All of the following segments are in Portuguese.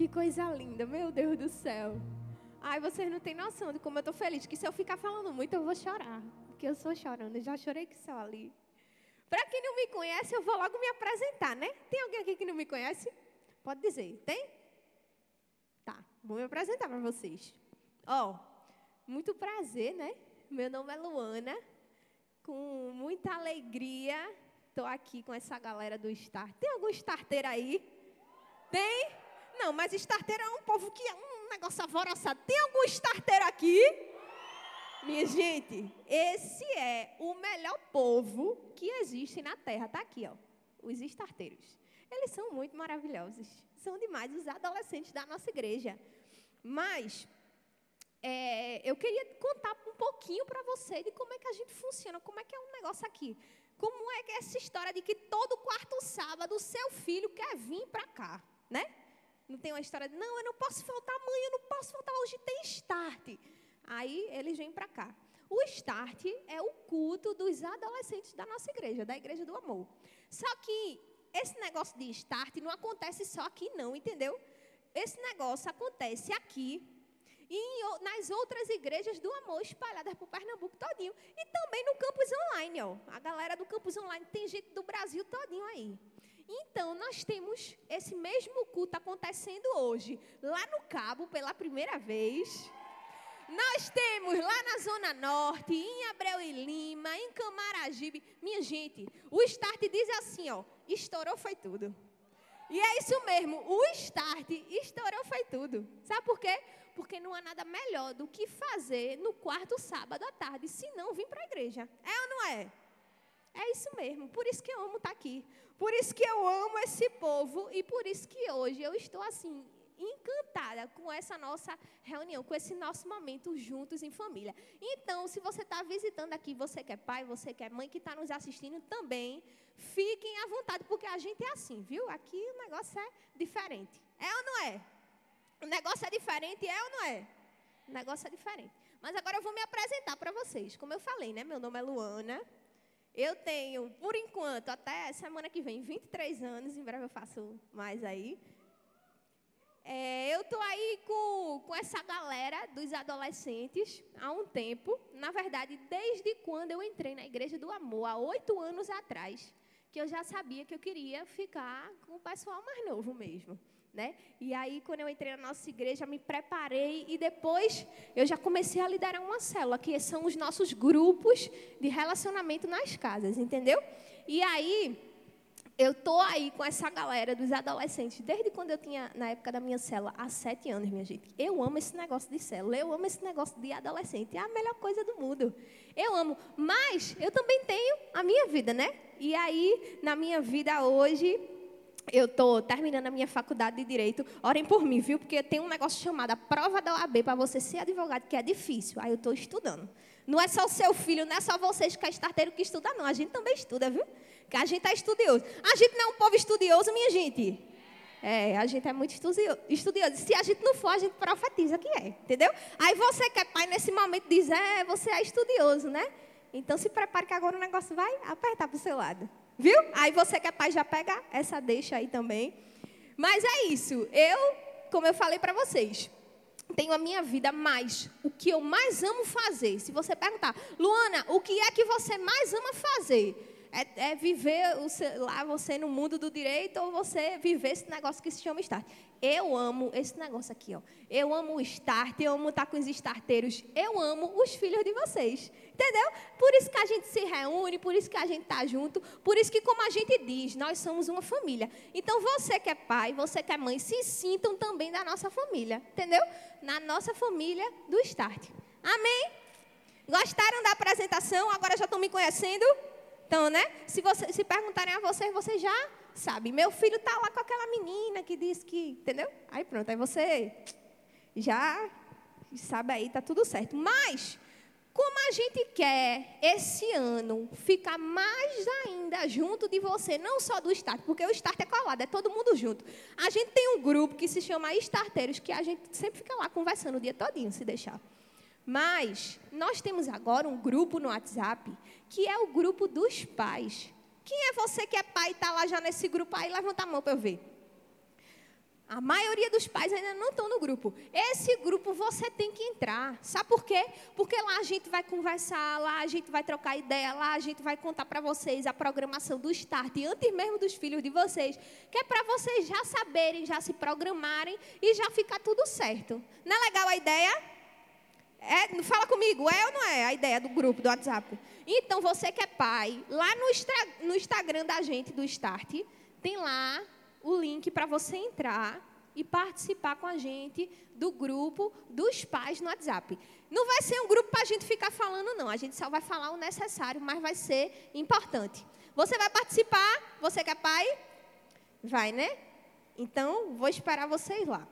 Que coisa linda, meu Deus do céu. Ai, vocês não têm noção de como eu estou feliz, que se eu ficar falando muito eu vou chorar. Porque eu sou chorando, já chorei que só ali. Para quem não me conhece, eu vou logo me apresentar, né? Tem alguém aqui que não me conhece? Pode dizer, tem? Tá, vou me apresentar para vocês. Ó, oh, muito prazer, né? Meu nome é Luana. Com muita alegria, estou aqui com essa galera do Start. Tem algum starter aí? Tem? Não, mas starter é um povo que é um negócio alvoroçado. Tem algum starter aqui? Minha gente, esse é o melhor povo que existe na Terra. Está aqui, ó. Os starteiros. Eles são muito maravilhosos. São demais os adolescentes da nossa igreja. Mas é, eu queria contar um pouquinho para você de como é que a gente funciona, como é que é um negócio aqui. Como é que é essa história de que todo quarto sábado o seu filho quer vir para cá, né? Não tem uma história de, não, eu não posso faltar amanhã, eu não posso faltar hoje, tem start. Aí eles vêm para cá. O start é o culto dos adolescentes da nossa igreja, da igreja do amor. Só que esse negócio de start não acontece só aqui não, entendeu? Esse negócio acontece aqui e em, nas outras igrejas do amor espalhadas por Pernambuco todinho. E também no campus online, ó. A galera do campus online tem gente do Brasil todinho aí. Então, nós temos esse mesmo culto acontecendo hoje, lá no Cabo, pela primeira vez. Nós temos lá na Zona Norte, em Abreu e Lima, em Camaragibe. Minha gente, o Start diz assim, ó, estourou foi tudo. E é isso mesmo, o Start estourou foi tudo. Sabe por quê? Porque não há nada melhor do que fazer no quarto sábado à tarde, se não vir para a igreja. É ou não é? É isso mesmo. Por isso que eu amo estar tá aqui. Por isso que eu amo esse povo e por isso que hoje eu estou assim encantada com essa nossa reunião, com esse nosso momento juntos em família. Então, se você está visitando aqui, você que é pai, você que é mãe, que está nos assistindo também, fiquem à vontade, porque a gente é assim, viu? Aqui o negócio é diferente. É ou não é? O negócio é diferente, é ou não é? O negócio é diferente. Mas agora eu vou me apresentar para vocês. Como eu falei, né? Meu nome é Luana. Eu tenho, por enquanto, até semana que vem, 23 anos. Em breve eu faço mais aí. É, eu estou aí com, com essa galera dos adolescentes há um tempo. Na verdade, desde quando eu entrei na Igreja do Amor, há oito anos atrás, que eu já sabia que eu queria ficar com o pessoal mais novo mesmo. Né? E aí, quando eu entrei na nossa igreja, me preparei e depois eu já comecei a liderar uma célula, que são os nossos grupos de relacionamento nas casas, entendeu? E aí, eu tô aí com essa galera dos adolescentes, desde quando eu tinha, na época da minha célula, há sete anos, minha gente. Eu amo esse negócio de célula, eu amo esse negócio de adolescente, é a melhor coisa do mundo. Eu amo, mas eu também tenho a minha vida, né? E aí, na minha vida hoje, eu estou terminando a minha faculdade de Direito. Orem por mim, viu? Porque tem um negócio chamado a prova da OAB para você ser advogado, que é difícil. Aí eu estou estudando. Não é só o seu filho, não é só vocês que é estarteiro que estuda, não. A gente também estuda, viu? Que a gente é estudioso. A gente não é um povo estudioso, minha gente. É, a gente é muito estudioso. Se a gente não for, a gente profetiza que é, entendeu? Aí você que é pai nesse momento diz, é, você é estudioso, né? Então se prepare que agora o negócio vai apertar para o seu lado. Viu? Aí você que é pai já pega essa deixa aí também. Mas é isso. Eu, como eu falei para vocês, tenho a minha vida mais. O que eu mais amo fazer. Se você perguntar, Luana, o que é que você mais ama fazer? É, é viver o, lá você no mundo do direito ou você viver esse negócio que se chama start. Eu amo esse negócio aqui, ó. Eu amo o start, eu amo estar com os starteiros, eu amo os filhos de vocês. Entendeu? Por isso que a gente se reúne, por isso que a gente está junto, por isso que, como a gente diz, nós somos uma família. Então, você que é pai, você que é mãe, se sintam também da nossa família. Entendeu? Na nossa família do Start. Amém? Gostaram da apresentação? Agora já estão me conhecendo? Então, né? Se, você, se perguntarem a vocês, você já sabe. Meu filho está lá com aquela menina que diz que. Entendeu? Aí pronto, aí você já sabe aí, está tudo certo. Mas, como a gente quer esse ano ficar mais ainda junto de você, não só do Start, porque o Start é colado, é todo mundo junto. A gente tem um grupo que se chama Starteiros, que a gente sempre fica lá conversando o dia todinho, se deixar. Mas nós temos agora um grupo no WhatsApp que é o grupo dos pais. Quem é você que é pai e está lá já nesse grupo aí? Levanta a mão para eu ver. A maioria dos pais ainda não estão no grupo. Esse grupo você tem que entrar. Sabe por quê? Porque lá a gente vai conversar, lá a gente vai trocar ideia, lá a gente vai contar para vocês a programação do Start, antes mesmo dos filhos de vocês, que é para vocês já saberem, já se programarem e já ficar tudo certo. Não é legal a ideia? É, fala comigo, é ou não é a ideia do grupo, do WhatsApp? Então, você que é pai, lá no, no Instagram da gente, do Start, tem lá o link para você entrar e participar com a gente do grupo dos pais no WhatsApp. Não vai ser um grupo para a gente ficar falando, não. A gente só vai falar o necessário, mas vai ser importante. Você vai participar? Você que é pai? Vai, né? Então, vou esperar vocês lá.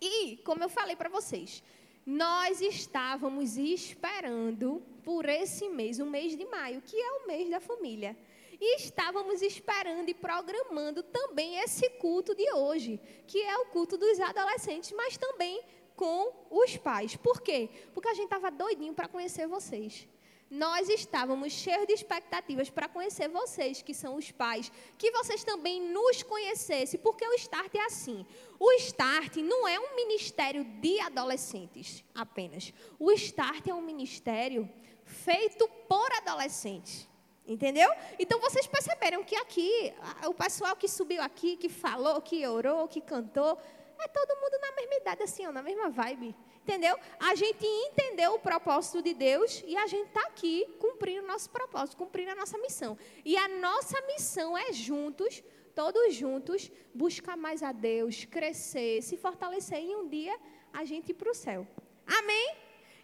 E, como eu falei para vocês, nós estávamos esperando por esse mês, o mês de maio, que é o mês da família. E estávamos esperando e programando também esse culto de hoje, que é o culto dos adolescentes, mas também com os pais. Por quê? Porque a gente estava doidinho para conhecer vocês. Nós estávamos cheios de expectativas para conhecer vocês, que são os pais, que vocês também nos conhecessem, porque o Start é assim. O Start não é um ministério de adolescentes apenas. O Start é um ministério feito por adolescentes. Entendeu? Então vocês perceberam que aqui, o pessoal que subiu aqui, que falou, que orou, que cantou, é todo mundo na mesma idade, assim, ó, na mesma vibe. Entendeu? A gente entendeu o propósito de Deus e a gente está aqui cumprindo o nosso propósito, cumprindo a nossa missão. E a nossa missão é juntos, todos juntos, buscar mais a Deus, crescer, se fortalecer e um dia a gente ir para o céu. Amém?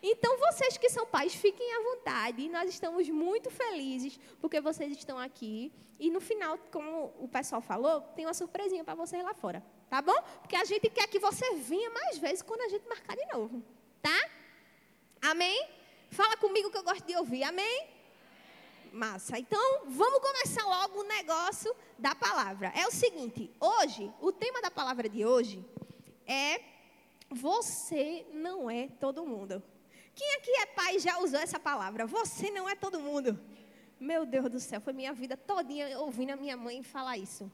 Então, vocês que são pais, fiquem à vontade. Nós estamos muito felizes porque vocês estão aqui. E no final, como o pessoal falou, tem uma surpresinha para vocês lá fora. Tá bom? Porque a gente quer que você venha mais vezes quando a gente marcar de novo. Tá? Amém? Fala comigo que eu gosto de ouvir. Amém? Massa. Então, vamos começar logo o negócio da palavra. É o seguinte: hoje, o tema da palavra de hoje é Você não é todo mundo. Quem aqui é pai já usou essa palavra? Você não é todo mundo. Meu Deus do céu, foi minha vida todinha ouvindo a minha mãe falar isso.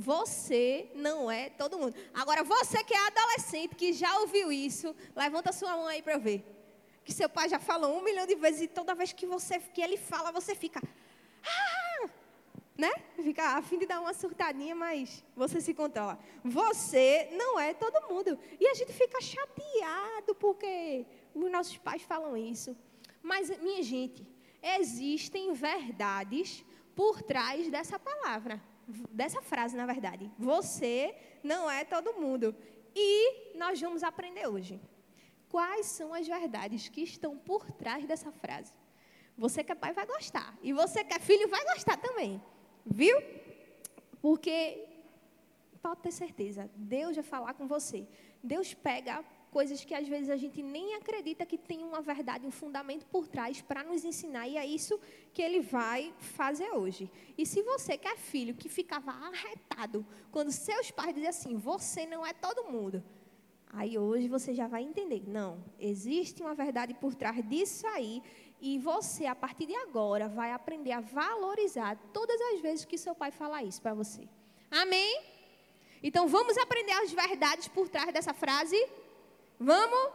Você não é todo mundo. Agora, você que é adolescente, que já ouviu isso, levanta sua mão aí para eu ver. Que seu pai já falou um milhão de vezes e toda vez que você que ele fala, você fica. Ah! Né? Fica a fim de dar uma surtadinha, mas você se controla. Você não é todo mundo. E a gente fica chateado porque os nossos pais falam isso. Mas, minha gente, existem verdades por trás dessa palavra, dessa frase, na verdade. Você não é todo mundo. E nós vamos aprender hoje. Quais são as verdades que estão por trás dessa frase? Você que é pai vai gostar. E você que é filho vai gostar também. Viu? Porque, pode ter certeza, Deus vai falar com você. Deus pega coisas que às vezes a gente nem acredita que tem uma verdade, um fundamento por trás para nos ensinar, e é isso que ele vai fazer hoje. E se você que é filho, que ficava arretado quando seus pais diziam assim: você não é todo mundo. Aí hoje você já vai entender, não, existe uma verdade por trás disso aí, e você, a partir de agora, vai aprender a valorizar todas as vezes que seu pai falar isso para você. Amém? Então vamos aprender as verdades por trás dessa frase? Vamos?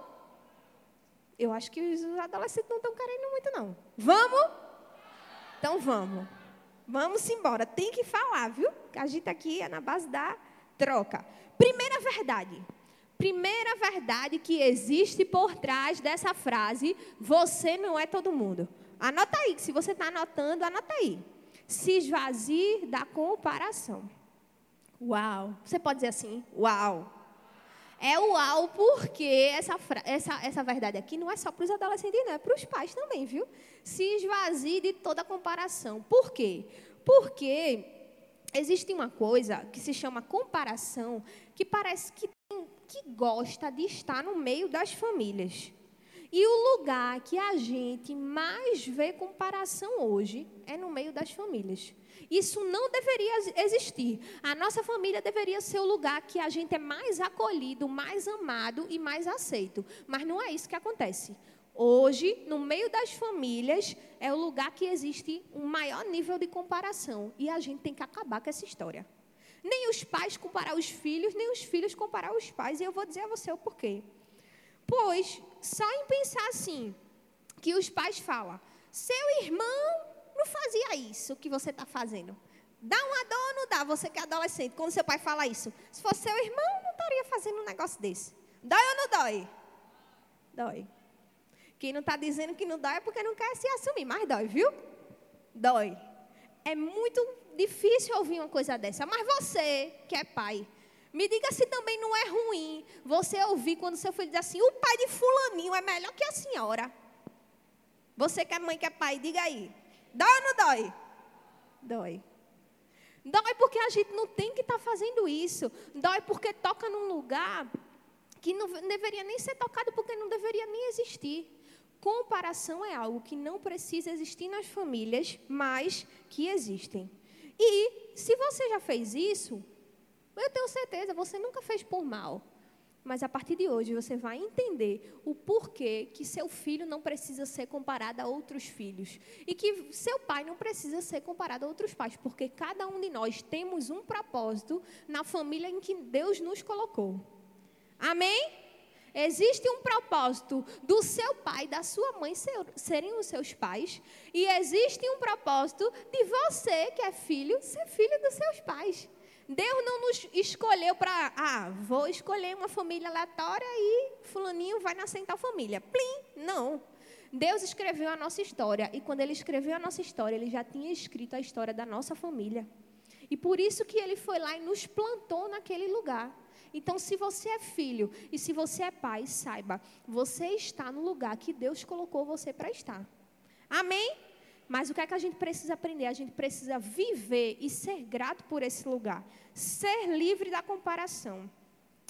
Eu acho que os adolescentes não estão querendo muito, não. Vamos? Então vamos. Vamos embora. Tem que falar, viu? Que a gente aqui é na base da troca. Primeira verdade. Primeira verdade que existe por trás dessa frase: você não é todo mundo. Anota aí, se você está anotando, anota aí. Se esvazie da comparação. Uau. Você pode dizer assim: uau. É uau, porque essa, essa, essa verdade aqui não é só para os adolescentes, não, é para os pais também, viu? Se esvazie de toda comparação. Por quê? Porque existe uma coisa que se chama comparação, que parece que, tem, que gosta de estar no meio das famílias. E o lugar que a gente mais vê comparação hoje é no meio das famílias. Isso não deveria existir. A nossa família deveria ser o lugar que a gente é mais acolhido, mais amado e mais aceito. Mas não é isso que acontece. Hoje, no meio das famílias, é o lugar que existe um maior nível de comparação. E a gente tem que acabar com essa história. Nem os pais comparar os filhos, nem os filhos comparar os pais. E eu vou dizer a você o porquê. Pois, só em pensar assim, que os pais falam, seu irmão não fazia isso que você está fazendo. Dá uma dor ou não dá? Você que é adolescente, quando seu pai fala isso. Se fosse seu irmão, não estaria fazendo um negócio desse. Dói ou não dói? Dói. Quem não está dizendo que não dói é porque não quer se assumir, mas dói, viu? Dói. É muito difícil ouvir uma coisa dessa. Mas você, que é pai, me diga se também não é ruim você ouvir quando seu filho diz assim: o pai de Fulaninho é melhor que a senhora. Você que é mãe, que é pai, diga aí. Dói ou não dói? Dói. Dói porque a gente não tem que estar tá fazendo isso. Dói porque toca num lugar que não deveria nem ser tocado, porque não deveria nem existir. Comparação é algo que não precisa existir nas famílias, mas que existem. E se você já fez isso, eu tenho certeza, você nunca fez por mal. Mas a partir de hoje você vai entender o porquê que seu filho não precisa ser comparado a outros filhos. E que seu pai não precisa ser comparado a outros pais. Porque cada um de nós temos um propósito na família em que Deus nos colocou. Amém? Existe um propósito do seu pai, da sua mãe ser, serem os seus pais. E existe um propósito de você, que é filho, ser filho dos seus pais. Deus não nos escolheu para, ah, vou escolher uma família aleatória e fulaninho vai nascer em tal família. Plim, não. Deus escreveu a nossa história e quando ele escreveu a nossa história, ele já tinha escrito a história da nossa família. E por isso que ele foi lá e nos plantou naquele lugar. Então, se você é filho e se você é pai, saiba, você está no lugar que Deus colocou você para estar. Amém? Mas o que é que a gente precisa aprender? A gente precisa viver e ser grato por esse lugar. Ser livre da comparação.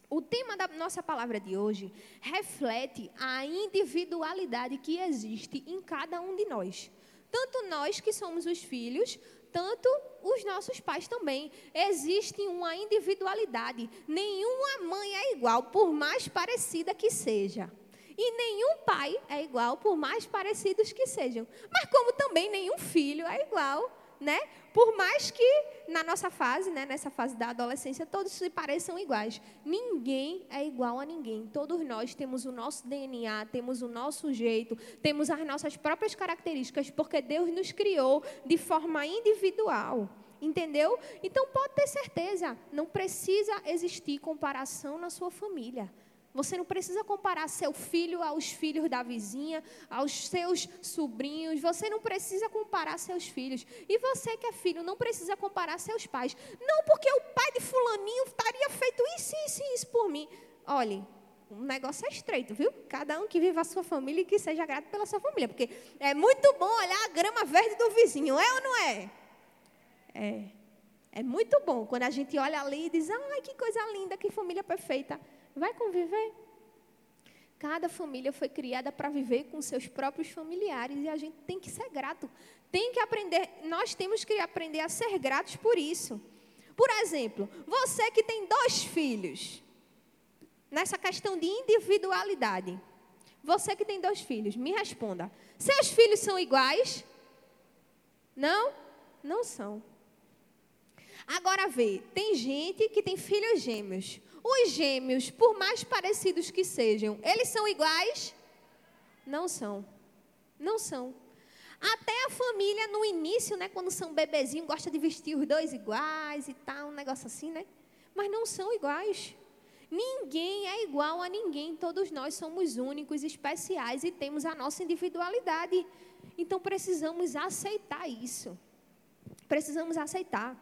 O tema da nossa palavra de hoje reflete a individualidade que existe em cada um de nós. Tanto nós que somos os filhos, tanto os nossos pais também. Existe uma individualidade. Nenhuma mãe é igual, por mais parecida que seja. E nenhum pai é igual, por mais parecidos que sejam. Mas como também nenhum filho é igual, né? Por mais que na nossa fase, né, nessa fase da adolescência, todos se pareçam iguais. Ninguém é igual a ninguém. Todos nós temos o nosso DNA, temos o nosso jeito, temos as nossas próprias características, porque Deus nos criou de forma individual. Entendeu? Então pode ter certeza, não precisa existir comparação na sua família. Você não precisa comparar seu filho aos filhos da vizinha, aos seus sobrinhos. Você não precisa comparar seus filhos. E você que é filho, não precisa comparar seus pais. Não porque o pai de fulaninho estaria feito isso, isso e isso por mim. Olhe, o negócio é estreito, viu? Cada um que viva a sua família e que seja grato pela sua família. Porque é muito bom olhar a grama verde do vizinho, é ou não é? É. É muito bom quando a gente olha ali e diz, ai, que coisa linda, que família perfeita. Vai conviver? Cada família foi criada para viver com seus próprios familiares e a gente tem que ser grato. Tem que aprender, nós temos que aprender a ser gratos por isso. Por exemplo, você que tem dois filhos, nessa questão de individualidade. Você que tem dois filhos, me responda. Seus filhos são iguais? Não? Não são. Agora vê, tem gente que tem filhos gêmeos. Os gêmeos, por mais parecidos que sejam, eles são iguais? Não são. Não são. Até a família no início, né, quando são bebezinhos, gosta de vestir os dois iguais e tal, um negócio assim, né? Mas não são iguais. Ninguém é igual a ninguém, todos nós somos únicos, especiais e temos a nossa individualidade. Então precisamos aceitar isso. Precisamos aceitar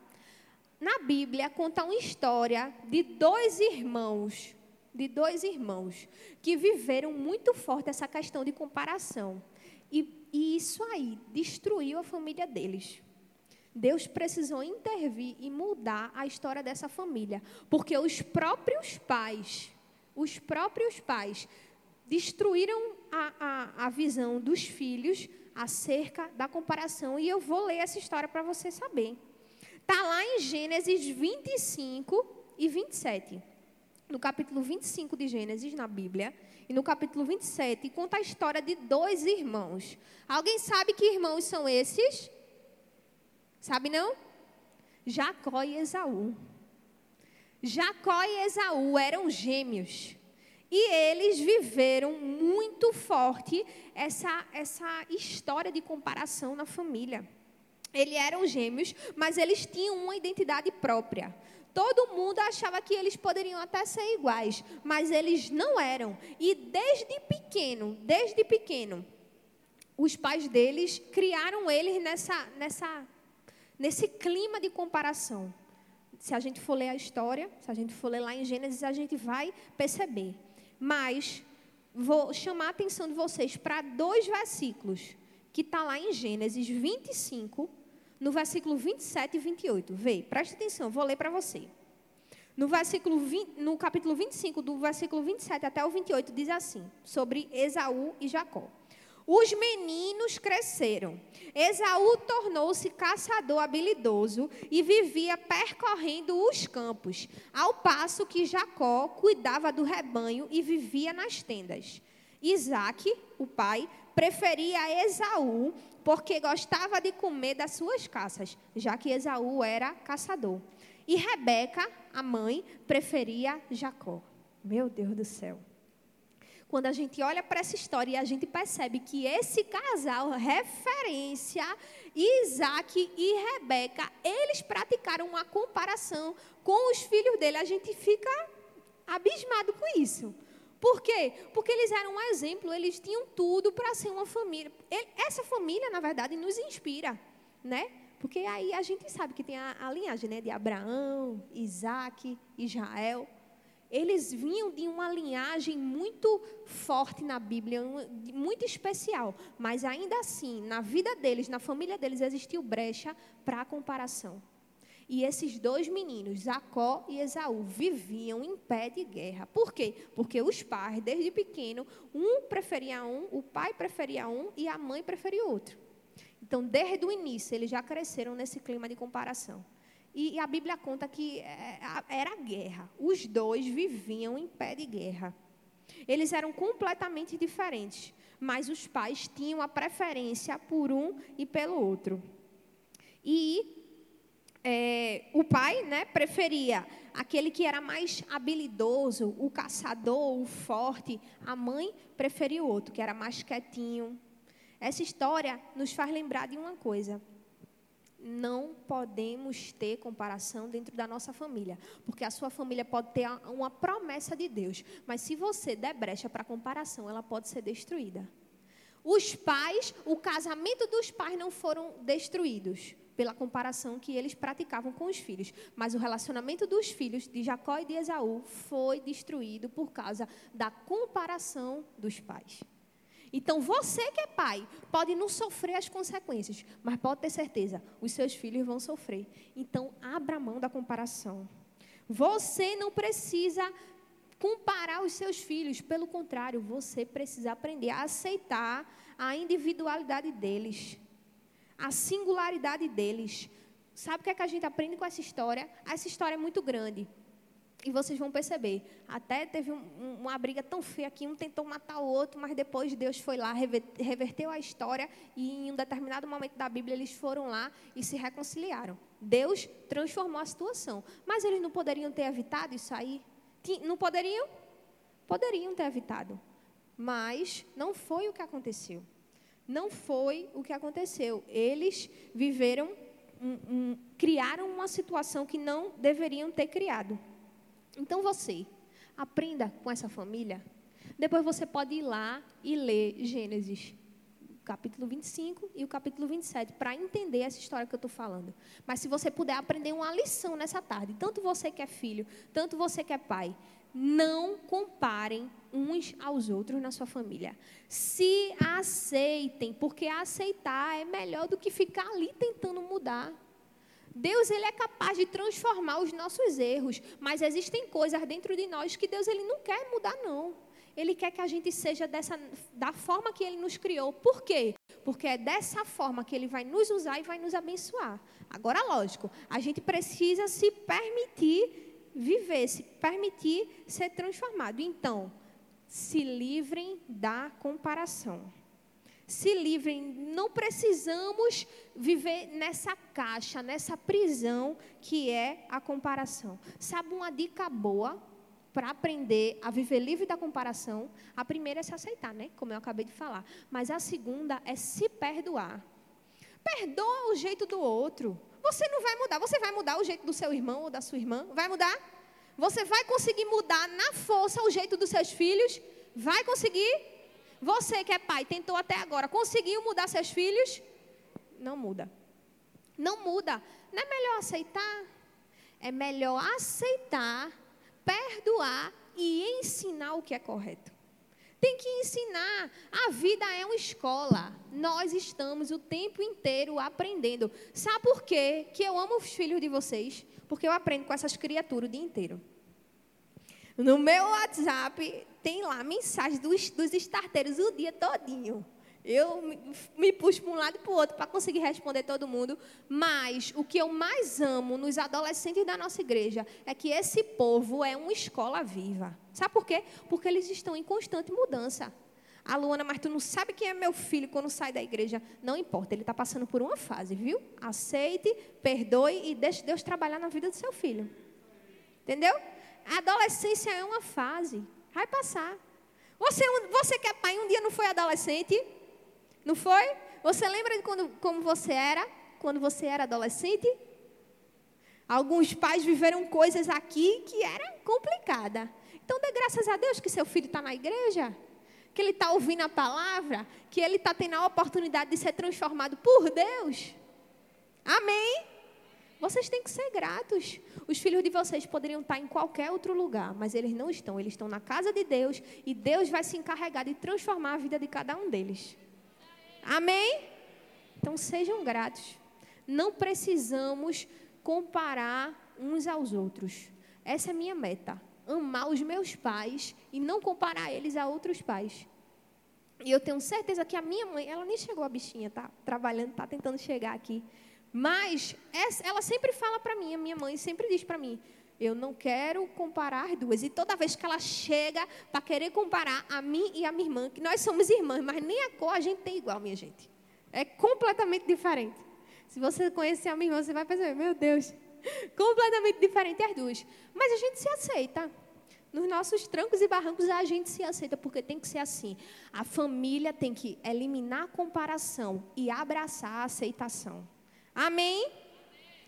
na Bíblia conta uma história de dois irmãos, de dois irmãos que viveram muito forte essa questão de comparação. E, e isso aí destruiu a família deles. Deus precisou intervir e mudar a história dessa família, porque os próprios pais, os próprios pais destruíram a, a, a visão dos filhos acerca da comparação. E eu vou ler essa história para você saber. Está lá em Gênesis 25 e 27. No capítulo 25 de Gênesis, na Bíblia. E no capítulo 27, conta a história de dois irmãos. Alguém sabe que irmãos são esses? Sabe não? Jacó e Esaú. Jacó e Esaú eram gêmeos. E eles viveram muito forte essa, essa história de comparação na família. Eles eram gêmeos, mas eles tinham uma identidade própria. Todo mundo achava que eles poderiam até ser iguais, mas eles não eram. E desde pequeno, desde pequeno, os pais deles criaram eles nessa, nessa, nesse clima de comparação. Se a gente for ler a história, se a gente for ler lá em Gênesis, a gente vai perceber. Mas vou chamar a atenção de vocês para dois versículos que está lá em Gênesis 25, no versículo 27 e 28. Vê, preste atenção, vou ler para você. No, versículo 20, no capítulo 25, do versículo 27 até o 28, diz assim, sobre Esaú e Jacó. Os meninos cresceram. Esaú tornou-se caçador habilidoso e vivia percorrendo os campos, ao passo que Jacó cuidava do rebanho e vivia nas tendas. Isaac, o pai, preferia Esaú porque gostava de comer das suas caças, já que Esaú era caçador. E Rebeca, a mãe, preferia Jacó. Meu Deus do céu quando a gente olha para essa história e a gente percebe que esse casal, referência, Isaac e Rebeca, eles praticaram uma comparação com os filhos dele, a gente fica abismado com isso. Por quê? Porque eles eram um exemplo, eles tinham tudo para ser uma família. Essa família, na verdade, nos inspira, né? Porque aí a gente sabe que tem a, a linhagem né, de Abraão, Isaac, Israel eles vinham de uma linhagem muito forte na Bíblia, muito especial, mas ainda assim, na vida deles, na família deles, existiu brecha para a comparação. E esses dois meninos, Jacó e Esaú, viviam em pé de guerra. Por quê? Porque os pais, desde pequeno, um preferia um, o pai preferia um e a mãe preferia outro. Então, desde o início, eles já cresceram nesse clima de comparação. E, a Bíblia conta que é, era guerra. Os dois viviam em pé de guerra. Eles eram completamente diferentes, mas os pais tinham a preferência por um e pelo outro. E é, o pai né, preferia aquele que era mais habilidoso, o caçador, o forte. A mãe preferia o outro, que era mais quietinho. Essa história nos faz lembrar de uma coisa não podemos ter comparação dentro da nossa família, porque a sua família pode ter uma promessa de Deus, mas se você der brecha para comparação, ela pode ser destruída. Os pais, o casamento dos pais não foram destruídos pela comparação que eles praticavam com os filhos, mas o relacionamento dos filhos de Jacó e de Esaú foi destruído por causa da comparação dos pais. Então, você que é pai, pode não sofrer as consequências, mas pode ter certeza, os seus filhos vão sofrer. Então, abra mão da comparação. Você não precisa comparar os seus filhos, pelo contrário, você precisa aprender a aceitar a individualidade deles, a singularidade deles. Sabe o que, é que a gente aprende com essa história? Essa história é muito grande. E vocês vão perceber, até teve um, uma briga tão feia que um tentou matar o outro, mas depois Deus foi lá, reverteu a história e em um determinado momento da Bíblia eles foram lá e se reconciliaram. Deus transformou a situação. Mas eles não poderiam ter evitado isso aí? Não poderiam? Poderiam ter evitado. Mas não foi o que aconteceu. Não foi o que aconteceu. Eles viveram, um, um, criaram uma situação que não deveriam ter criado. Então você aprenda com essa família. Depois você pode ir lá e ler Gênesis capítulo 25 e o capítulo 27 para entender essa história que eu estou falando. Mas se você puder aprender uma lição nessa tarde, tanto você que é filho, tanto você que é pai, não comparem uns aos outros na sua família. Se aceitem, porque aceitar é melhor do que ficar ali tentando mudar. Deus ele é capaz de transformar os nossos erros, mas existem coisas dentro de nós que Deus ele não quer mudar não. Ele quer que a gente seja dessa da forma que ele nos criou. Por quê? Porque é dessa forma que ele vai nos usar e vai nos abençoar. Agora, lógico, a gente precisa se permitir viver, se permitir ser transformado. Então, se livrem da comparação. Se livrem. Não precisamos viver nessa caixa, nessa prisão que é a comparação. Sabe uma dica boa para aprender a viver livre da comparação? A primeira é se aceitar, né? Como eu acabei de falar. Mas a segunda é se perdoar. Perdoa o jeito do outro. Você não vai mudar. Você vai mudar o jeito do seu irmão ou da sua irmã? Vai mudar? Você vai conseguir mudar na força o jeito dos seus filhos? Vai conseguir? Você que é pai, tentou até agora, conseguiu mudar seus filhos? Não muda. Não muda. Não é melhor aceitar? É melhor aceitar, perdoar e ensinar o que é correto. Tem que ensinar. A vida é uma escola. Nós estamos o tempo inteiro aprendendo. Sabe por quê que eu amo os filhos de vocês? Porque eu aprendo com essas criaturas o dia inteiro. No meu WhatsApp tem lá mensagem dos, dos starteiros o dia todinho. Eu me, puxo para um lado e para o outro para conseguir responder todo mundo. Mas o que eu mais amo nos adolescentes da nossa igreja é que esse povo é uma escola viva. Sabe por quê? Porque eles estão em constante mudança. A Luana, mas tu não sabe quem é meu filho quando sai da igreja. Não importa, ele está passando por uma fase, viu? Aceite, perdoe e deixe Deus trabalhar na vida do seu filho. Entendeu? A adolescência é uma fase. Vai passar. Você, você que é pai, um dia não foi adolescente? Não foi? Você lembra de quando, como você era? Quando você era adolescente? Alguns pais viveram coisas aqui que era complicada. Então dê graças a Deus que seu filho está na igreja, que ele está ouvindo a palavra, que ele está tendo a oportunidade de ser transformado por Deus. Amém? Vocês têm que ser gratos. Os filhos de vocês poderiam estar em qualquer outro lugar, mas eles não estão. Eles estão na casa de Deus e Deus vai se encarregar de transformar a vida de cada um deles. Amém? Então sejam gratos. Não precisamos comparar uns aos outros. Essa é a minha meta. Amar os meus pais e não comparar eles a outros pais. E eu tenho certeza que a minha mãe, ela nem chegou a bichinha, tá trabalhando, tá tentando chegar aqui. Mas ela sempre fala para mim, a minha mãe sempre diz para mim, eu não quero comparar duas. E toda vez que ela chega para querer comparar a mim e a minha irmã, que nós somos irmãs, mas nem a cor a gente tem igual, minha gente. É completamente diferente. Se você conhecer a minha irmã, você vai pensar, meu Deus, completamente diferente as duas. Mas a gente se aceita. Nos nossos trancos e barrancos a gente se aceita, porque tem que ser assim. A família tem que eliminar a comparação e abraçar a aceitação. Amém?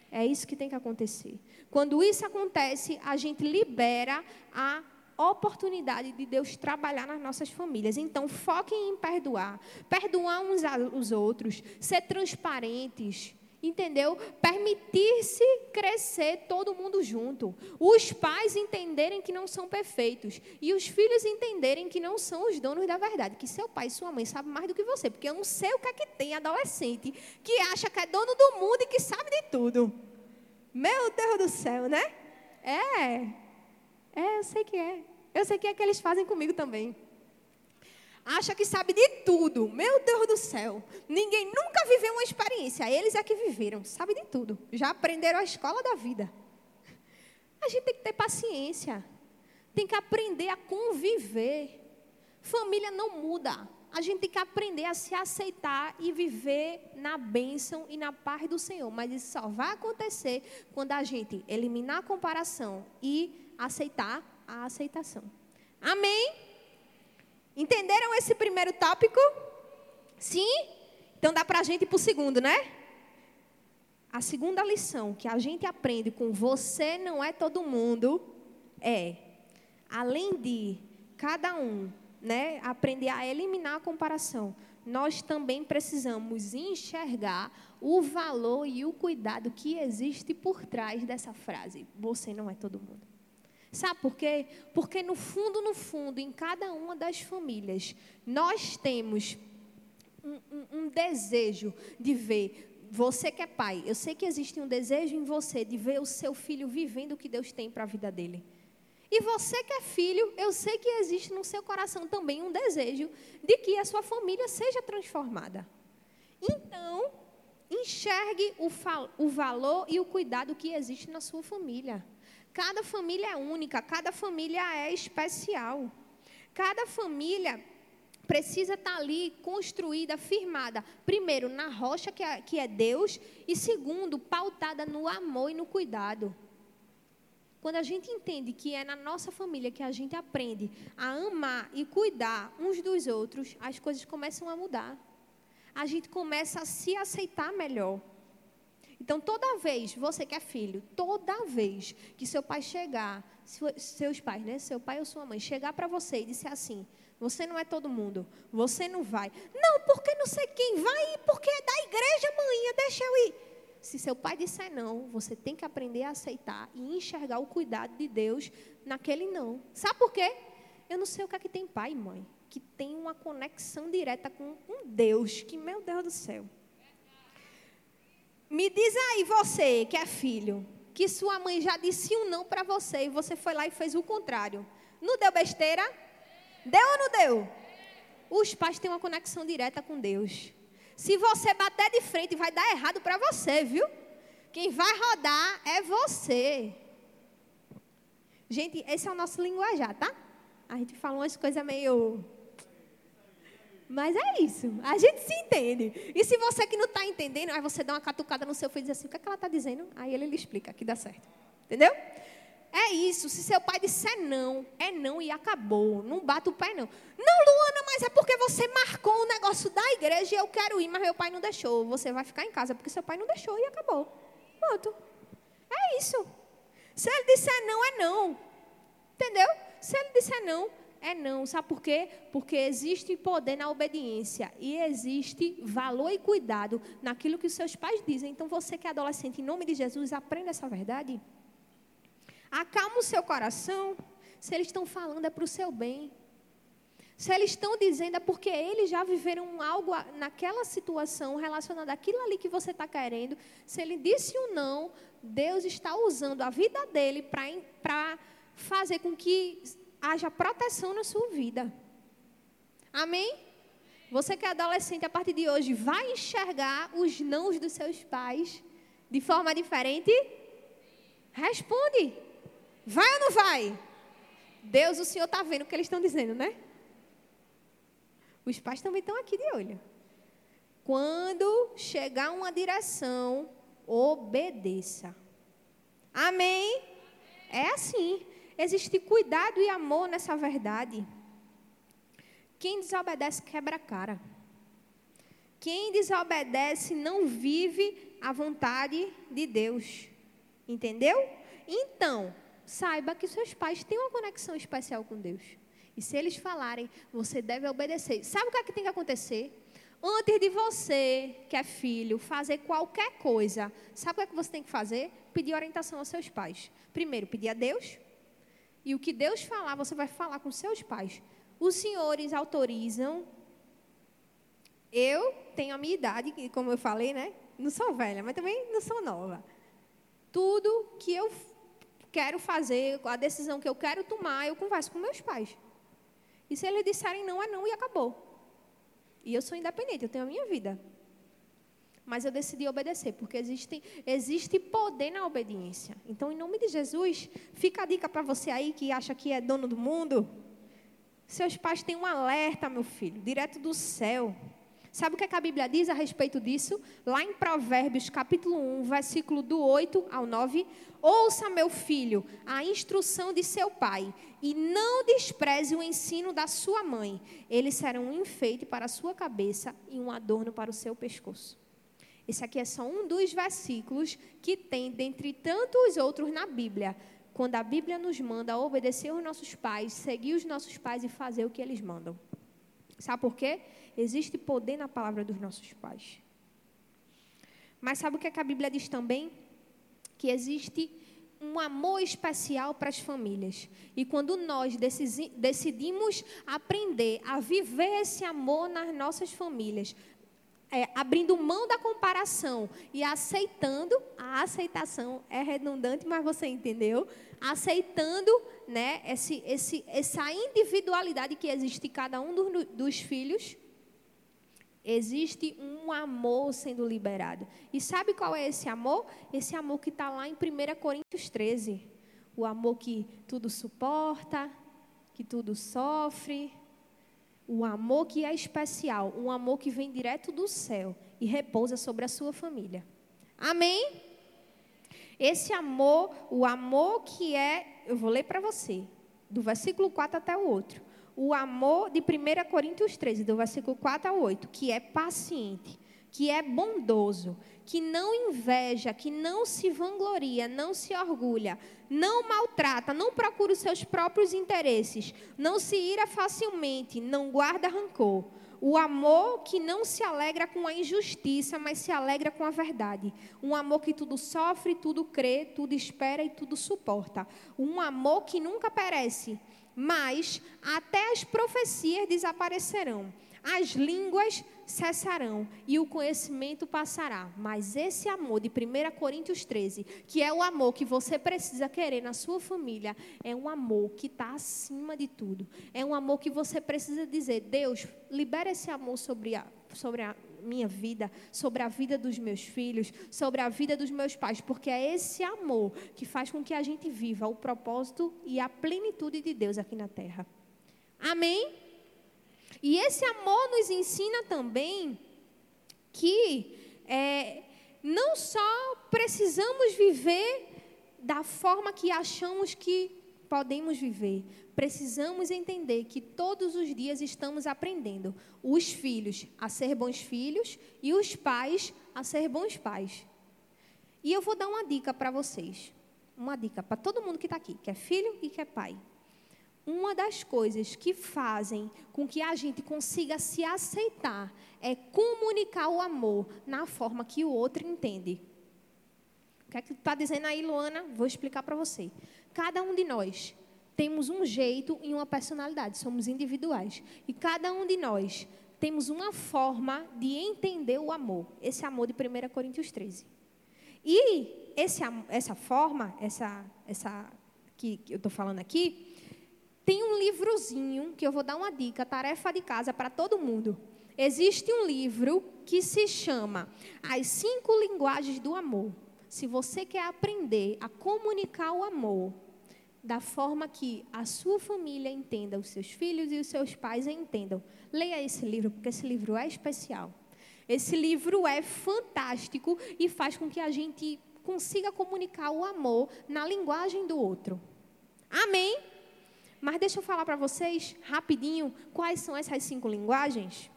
É isso que tem que acontecer. Quando isso acontece, a gente libera a oportunidade de Deus trabalhar nas nossas famílias. Então, foquem em perdoar, perdoar uns aos outros, ser transparentes, entendeu? Permitir-se crescer todo mundo junto. Os pais entenderem que não são perfeitos e os filhos entenderem que não são os donos da verdade, que seu pai e sua mãe sabem mais do que você, porque eu não sei o que é que tem adolescente que acha que é dono do mundo e que sabe de tudo. Meu Deus do céu, né? É. É, eu sei que é. Eu sei que é que eles fazem comigo também acha que sabe de tudo. Meu Deus do céu. Ninguém nunca viveu uma experiência. Eles é que viveram, sabe de tudo. Já aprenderam a escola da vida. A gente tem que ter paciência. Tem que aprender a conviver. Família não muda. A gente tem que aprender a se aceitar e viver na bênção e na paz do Senhor. Mas isso só vai acontecer quando a gente eliminar a comparação e aceitar a aceitação. Amém? Entenderam esse primeiro tópico? Sim? Então dá para a gente ir para o segundo, né? A segunda lição que a gente aprende com você não é todo mundo é, além de cada um né, aprender a eliminar a comparação, nós também precisamos enxergar o valor e o cuidado que existe por trás dessa frase. Você não é todo mundo. Sabe por quê? Porque no fundo, no fundo, em cada uma das famílias, nós temos um, um, um desejo de ver você que é pai, eu sei que existe um desejo em você de ver o seu filho vivendo o que Deus tem para a vida dele. E você que é filho, eu sei que existe no seu coração também um desejo de que a sua família seja transformada. Então, enxergue o, o valor e o cuidado que existe na sua família. Cada família é única, cada família é especial. Cada família precisa estar tá ali construída, firmada, primeiro na rocha que é, que é Deus, e segundo, pautada no amor e no cuidado. Quando a gente entende que é na nossa família que a gente aprende a amar e cuidar uns dos outros, as coisas começam a mudar. A gente começa a se aceitar melhor. Então, toda vez, você que é filho, toda vez que seu pai chegar, seus pais, né, seu pai ou sua mãe, chegar para você e disser assim: você não é todo mundo, você não vai. Não, porque não sei quem vai, porque é da igreja, mãe, deixa eu ir. Se seu pai disser não, você tem que aprender a aceitar e enxergar o cuidado de Deus naquele não. Sabe por quê? Eu não sei o que é que tem pai e mãe, que tem uma conexão direta com um Deus, que, meu Deus do céu. Me diz aí, você que é filho, que sua mãe já disse um não para você e você foi lá e fez o contrário. Não deu besteira? Deu ou não deu? Os pais têm uma conexão direta com Deus. Se você bater de frente, vai dar errado para você, viu? Quem vai rodar é você. Gente, esse é o nosso linguajar, tá? A gente fala umas coisas meio. Mas é isso, a gente se entende. E se você que não está entendendo, aí você dá uma catucada no seu filho e diz assim: o que, é que ela está dizendo? Aí ele lhe explica que dá certo. Entendeu? É isso. Se seu pai disser não, é não e acabou. Não bata o pé, não. Não, Luana, mas é porque você marcou o negócio da igreja e eu quero ir, mas meu pai não deixou. Você vai ficar em casa porque seu pai não deixou e acabou. Pronto. É isso. Se ele disser não, é não. Entendeu? Se ele disser não, é não. Sabe por quê? Porque existe poder na obediência e existe valor e cuidado naquilo que os seus pais dizem. Então, você que é adolescente, em nome de Jesus, aprenda essa verdade. Acalma o seu coração. Se eles estão falando, é para o seu bem. Se eles estão dizendo, é porque eles já viveram algo naquela situação relacionada àquilo ali que você está querendo. Se ele disse um não, Deus está usando a vida dele para fazer com que haja proteção na sua vida. Amém? Você que é adolescente, a partir de hoje, vai enxergar os nãos dos seus pais de forma diferente? Responde. Vai ou não vai? Deus, o Senhor está vendo o que eles estão dizendo, né? Os pais também estão aqui de olho. Quando chegar uma direção, obedeça. Amém? É assim. Existe cuidado e amor nessa verdade. Quem desobedece quebra a cara. Quem desobedece não vive a vontade de Deus. Entendeu? Então, saiba que seus pais têm uma conexão especial com Deus. E se eles falarem, você deve obedecer. Sabe o que, é que tem que acontecer? Antes de você, que é filho, fazer qualquer coisa, sabe o que, é que você tem que fazer? Pedir orientação aos seus pais. Primeiro, pedir a Deus. E o que Deus falar, você vai falar com seus pais. Os senhores autorizam. Eu tenho a minha idade, como eu falei, né? Não sou velha, mas também não sou nova. Tudo que eu quero fazer, a decisão que eu quero tomar, eu converso com meus pais. E se eles disserem não, é não e acabou. E eu sou independente, eu tenho a minha vida. Mas eu decidi obedecer, porque existe, existe poder na obediência. Então, em nome de Jesus, fica a dica para você aí que acha que é dono do mundo. Seus pais têm um alerta, meu filho, direto do céu. Sabe o que, é que a Bíblia diz a respeito disso? Lá em Provérbios, capítulo 1, versículo do 8 ao 9. Ouça, meu filho, a instrução de seu pai, e não despreze o ensino da sua mãe. Eles serão um enfeite para a sua cabeça e um adorno para o seu pescoço. Esse aqui é só um dos versículos que tem, dentre tantos outros na Bíblia, quando a Bíblia nos manda obedecer aos nossos pais, seguir os nossos pais e fazer o que eles mandam. Sabe por quê? Existe poder na palavra dos nossos pais. Mas sabe o que, é que a Bíblia diz também? Que existe um amor especial para as famílias. E quando nós decidimos aprender a viver esse amor nas nossas famílias, é, abrindo mão da comparação e aceitando, a aceitação é redundante, mas você entendeu? Aceitando né, esse, esse, essa individualidade que existe em cada um do, dos filhos, Existe um amor sendo liberado. E sabe qual é esse amor? Esse amor que está lá em 1 Coríntios 13. O amor que tudo suporta, que tudo sofre. O amor que é especial, um amor que vem direto do céu e repousa sobre a sua família. Amém? Esse amor, o amor que é, eu vou ler para você, do versículo 4 até o outro. O amor de 1 Coríntios 13, do versículo 4 ao 8, que é paciente, que é bondoso, que não inveja, que não se vangloria, não se orgulha, não maltrata, não procura os seus próprios interesses, não se ira facilmente, não guarda rancor. O amor que não se alegra com a injustiça, mas se alegra com a verdade. Um amor que tudo sofre, tudo crê, tudo espera e tudo suporta. Um amor que nunca perece, mas até as profecias desaparecerão as línguas cessarão e o conhecimento passará. Mas esse amor de 1 Coríntios 13, que é o amor que você precisa querer na sua família, é um amor que está acima de tudo. É um amor que você precisa dizer: Deus, libera esse amor sobre a, sobre a minha vida, sobre a vida dos meus filhos, sobre a vida dos meus pais, porque é esse amor que faz com que a gente viva o propósito e a plenitude de Deus aqui na terra. Amém? E esse amor nos ensina também que é, não só precisamos viver da forma que achamos que podemos viver, precisamos entender que todos os dias estamos aprendendo os filhos a ser bons filhos e os pais a ser bons pais. E eu vou dar uma dica para vocês, uma dica para todo mundo que está aqui, que é filho e que é pai uma das coisas que fazem com que a gente consiga se aceitar é comunicar o amor na forma que o outro entende. O que é que está dizendo aí, Luana? Vou explicar para você. Cada um de nós temos um jeito e uma personalidade, somos individuais. E cada um de nós temos uma forma de entender o amor. Esse amor de 1 Coríntios 13. E esse, essa forma, essa, essa que eu estou falando aqui, tem um livrozinho que eu vou dar uma dica, tarefa de casa para todo mundo. Existe um livro que se chama As Cinco Linguagens do Amor. Se você quer aprender a comunicar o amor da forma que a sua família entenda, os seus filhos e os seus pais entendam, leia esse livro, porque esse livro é especial. Esse livro é fantástico e faz com que a gente consiga comunicar o amor na linguagem do outro. Amém? Mas deixa eu falar para vocês rapidinho quais são essas cinco linguagens.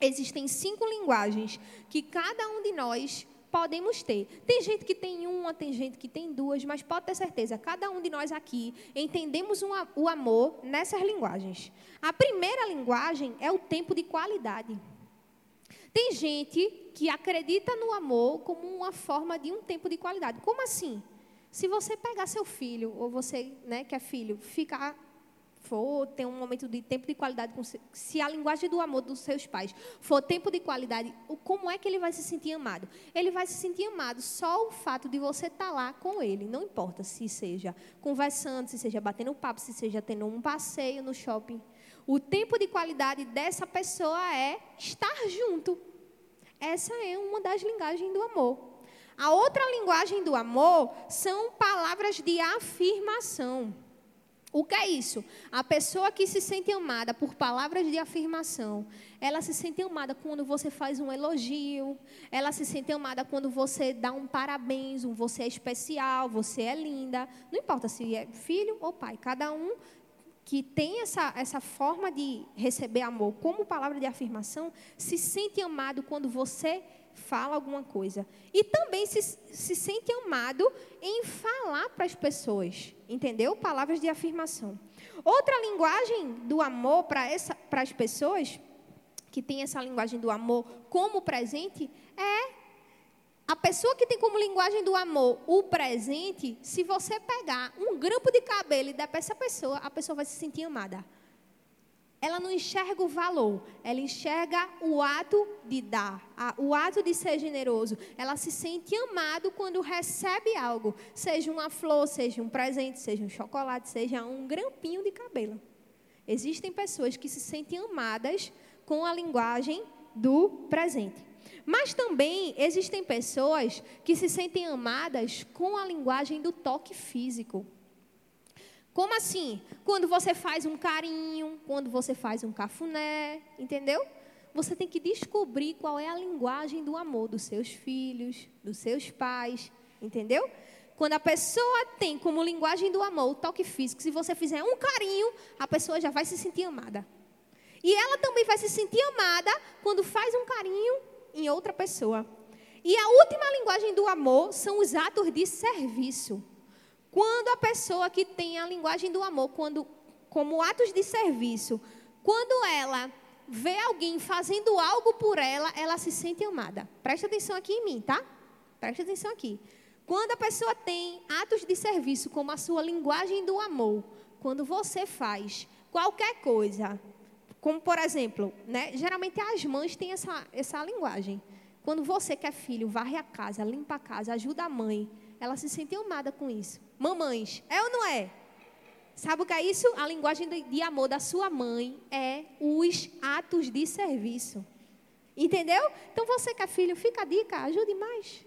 Existem cinco linguagens que cada um de nós podemos ter. Tem gente que tem uma, tem gente que tem duas, mas pode ter certeza, cada um de nós aqui entendemos o amor nessas linguagens. A primeira linguagem é o tempo de qualidade. Tem gente que acredita no amor como uma forma de um tempo de qualidade. Como assim? Se você pegar seu filho, ou você né, que é filho, ficar for ter um momento de tempo de qualidade com se a linguagem do amor dos seus pais for tempo de qualidade, como é que ele vai se sentir amado? Ele vai se sentir amado só o fato de você estar tá lá com ele, não importa se seja conversando, se seja batendo papo, se seja tendo um passeio no shopping. O tempo de qualidade dessa pessoa é estar junto. Essa é uma das linguagens do amor. A outra linguagem do amor são palavras de afirmação. O que é isso? A pessoa que se sente amada por palavras de afirmação, ela se sente amada quando você faz um elogio, ela se sente amada quando você dá um parabéns, um você é especial, você é linda. Não importa se é filho ou pai, cada um que tem essa, essa forma de receber amor como palavra de afirmação, se sente amado quando você fala alguma coisa. E também se, se sente amado em falar para as pessoas. Entendeu? Palavras de afirmação. Outra linguagem do amor para as pessoas, que tem essa linguagem do amor como presente, é a pessoa que tem como linguagem do amor o presente, se você pegar um grampo de cabelo e der para essa pessoa, a pessoa vai se sentir amada ela não enxerga o valor, ela enxerga o ato de dar, o ato de ser generoso. Ela se sente amado quando recebe algo, seja uma flor, seja um presente, seja um chocolate, seja um grampinho de cabelo. Existem pessoas que se sentem amadas com a linguagem do presente. Mas também existem pessoas que se sentem amadas com a linguagem do toque físico. Como assim? Quando você faz um carinho, quando você faz um cafuné, entendeu? Você tem que descobrir qual é a linguagem do amor dos seus filhos, dos seus pais, entendeu? Quando a pessoa tem como linguagem do amor o toque físico, se você fizer um carinho, a pessoa já vai se sentir amada. E ela também vai se sentir amada quando faz um carinho em outra pessoa. E a última linguagem do amor são os atos de serviço. Quando a pessoa que tem a linguagem do amor, quando como atos de serviço, quando ela vê alguém fazendo algo por ela, ela se sente amada. Presta atenção aqui em mim, tá? Presta atenção aqui. Quando a pessoa tem atos de serviço como a sua linguagem do amor, quando você faz qualquer coisa, como por exemplo, né, geralmente as mães têm essa, essa linguagem. Quando você que é filho, varre a casa, limpa a casa, ajuda a mãe, ela se sente amada com isso. Mamães, é ou não é? Sabe o que é isso? A linguagem de amor da sua mãe é os atos de serviço. Entendeu? Então você que é filho, fica a dica, ajude mais.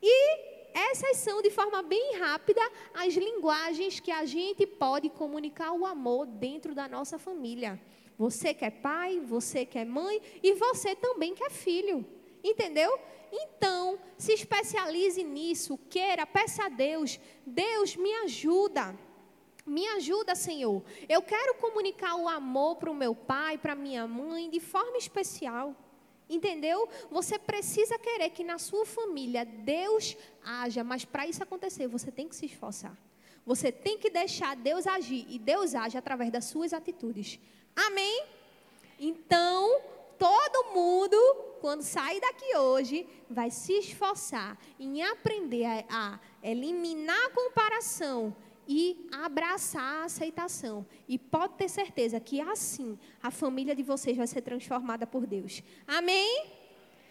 E essas são, de forma bem rápida, as linguagens que a gente pode comunicar o amor dentro da nossa família. Você que é pai, você que é mãe e você também que é filho. Entendeu? Então, se especialize nisso, queira, peça a Deus. Deus me ajuda. Me ajuda, Senhor. Eu quero comunicar o amor para o meu pai, para minha mãe, de forma especial. Entendeu? Você precisa querer que na sua família Deus haja, mas para isso acontecer, você tem que se esforçar. Você tem que deixar Deus agir e Deus age através das suas atitudes. Amém? Então, todo mundo, quando sair daqui hoje, vai se esforçar em aprender a, a eliminar a comparação e abraçar a aceitação. E pode ter certeza que assim a família de vocês vai ser transformada por Deus. Amém?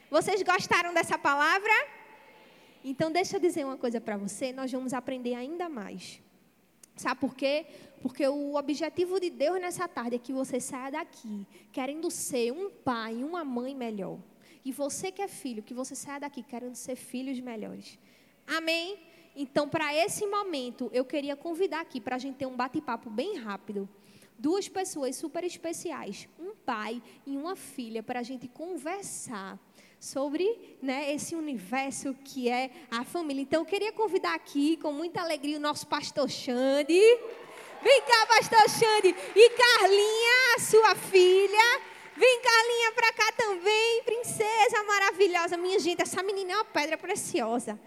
Vocês gostaram dessa palavra? Então, deixa eu dizer uma coisa para você: nós vamos aprender ainda mais. Sabe por quê? Porque o objetivo de Deus nessa tarde é que você saia daqui querendo ser um pai, uma mãe melhor. E você que é filho, que você saia daqui querendo ser filhos melhores. Amém? Então, para esse momento, eu queria convidar aqui para a gente ter um bate-papo bem rápido. Duas pessoas super especiais, um pai e uma filha, para a gente conversar sobre né, esse universo que é a família. Então, eu queria convidar aqui, com muita alegria, o nosso pastor Xande. Vem cá, pastor Xande. E Carlinha, sua filha. Vem, Carlinha, para cá também. Princesa maravilhosa. Minha gente, essa menina é uma pedra preciosa.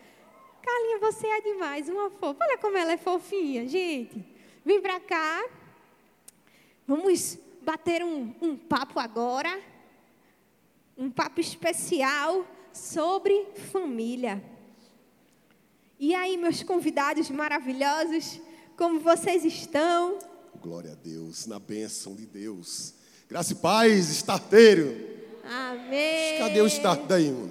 Carlinha, você é demais, uma fofa. Olha como ela é fofinha, gente. Vem para cá. Vamos bater um, um papo agora. Um papo especial sobre família. E aí, meus convidados maravilhosos, como vocês estão? Glória a Deus, na bênção de Deus. Graça e paz, estarteiro. Amém. Cadê o start daí, mano?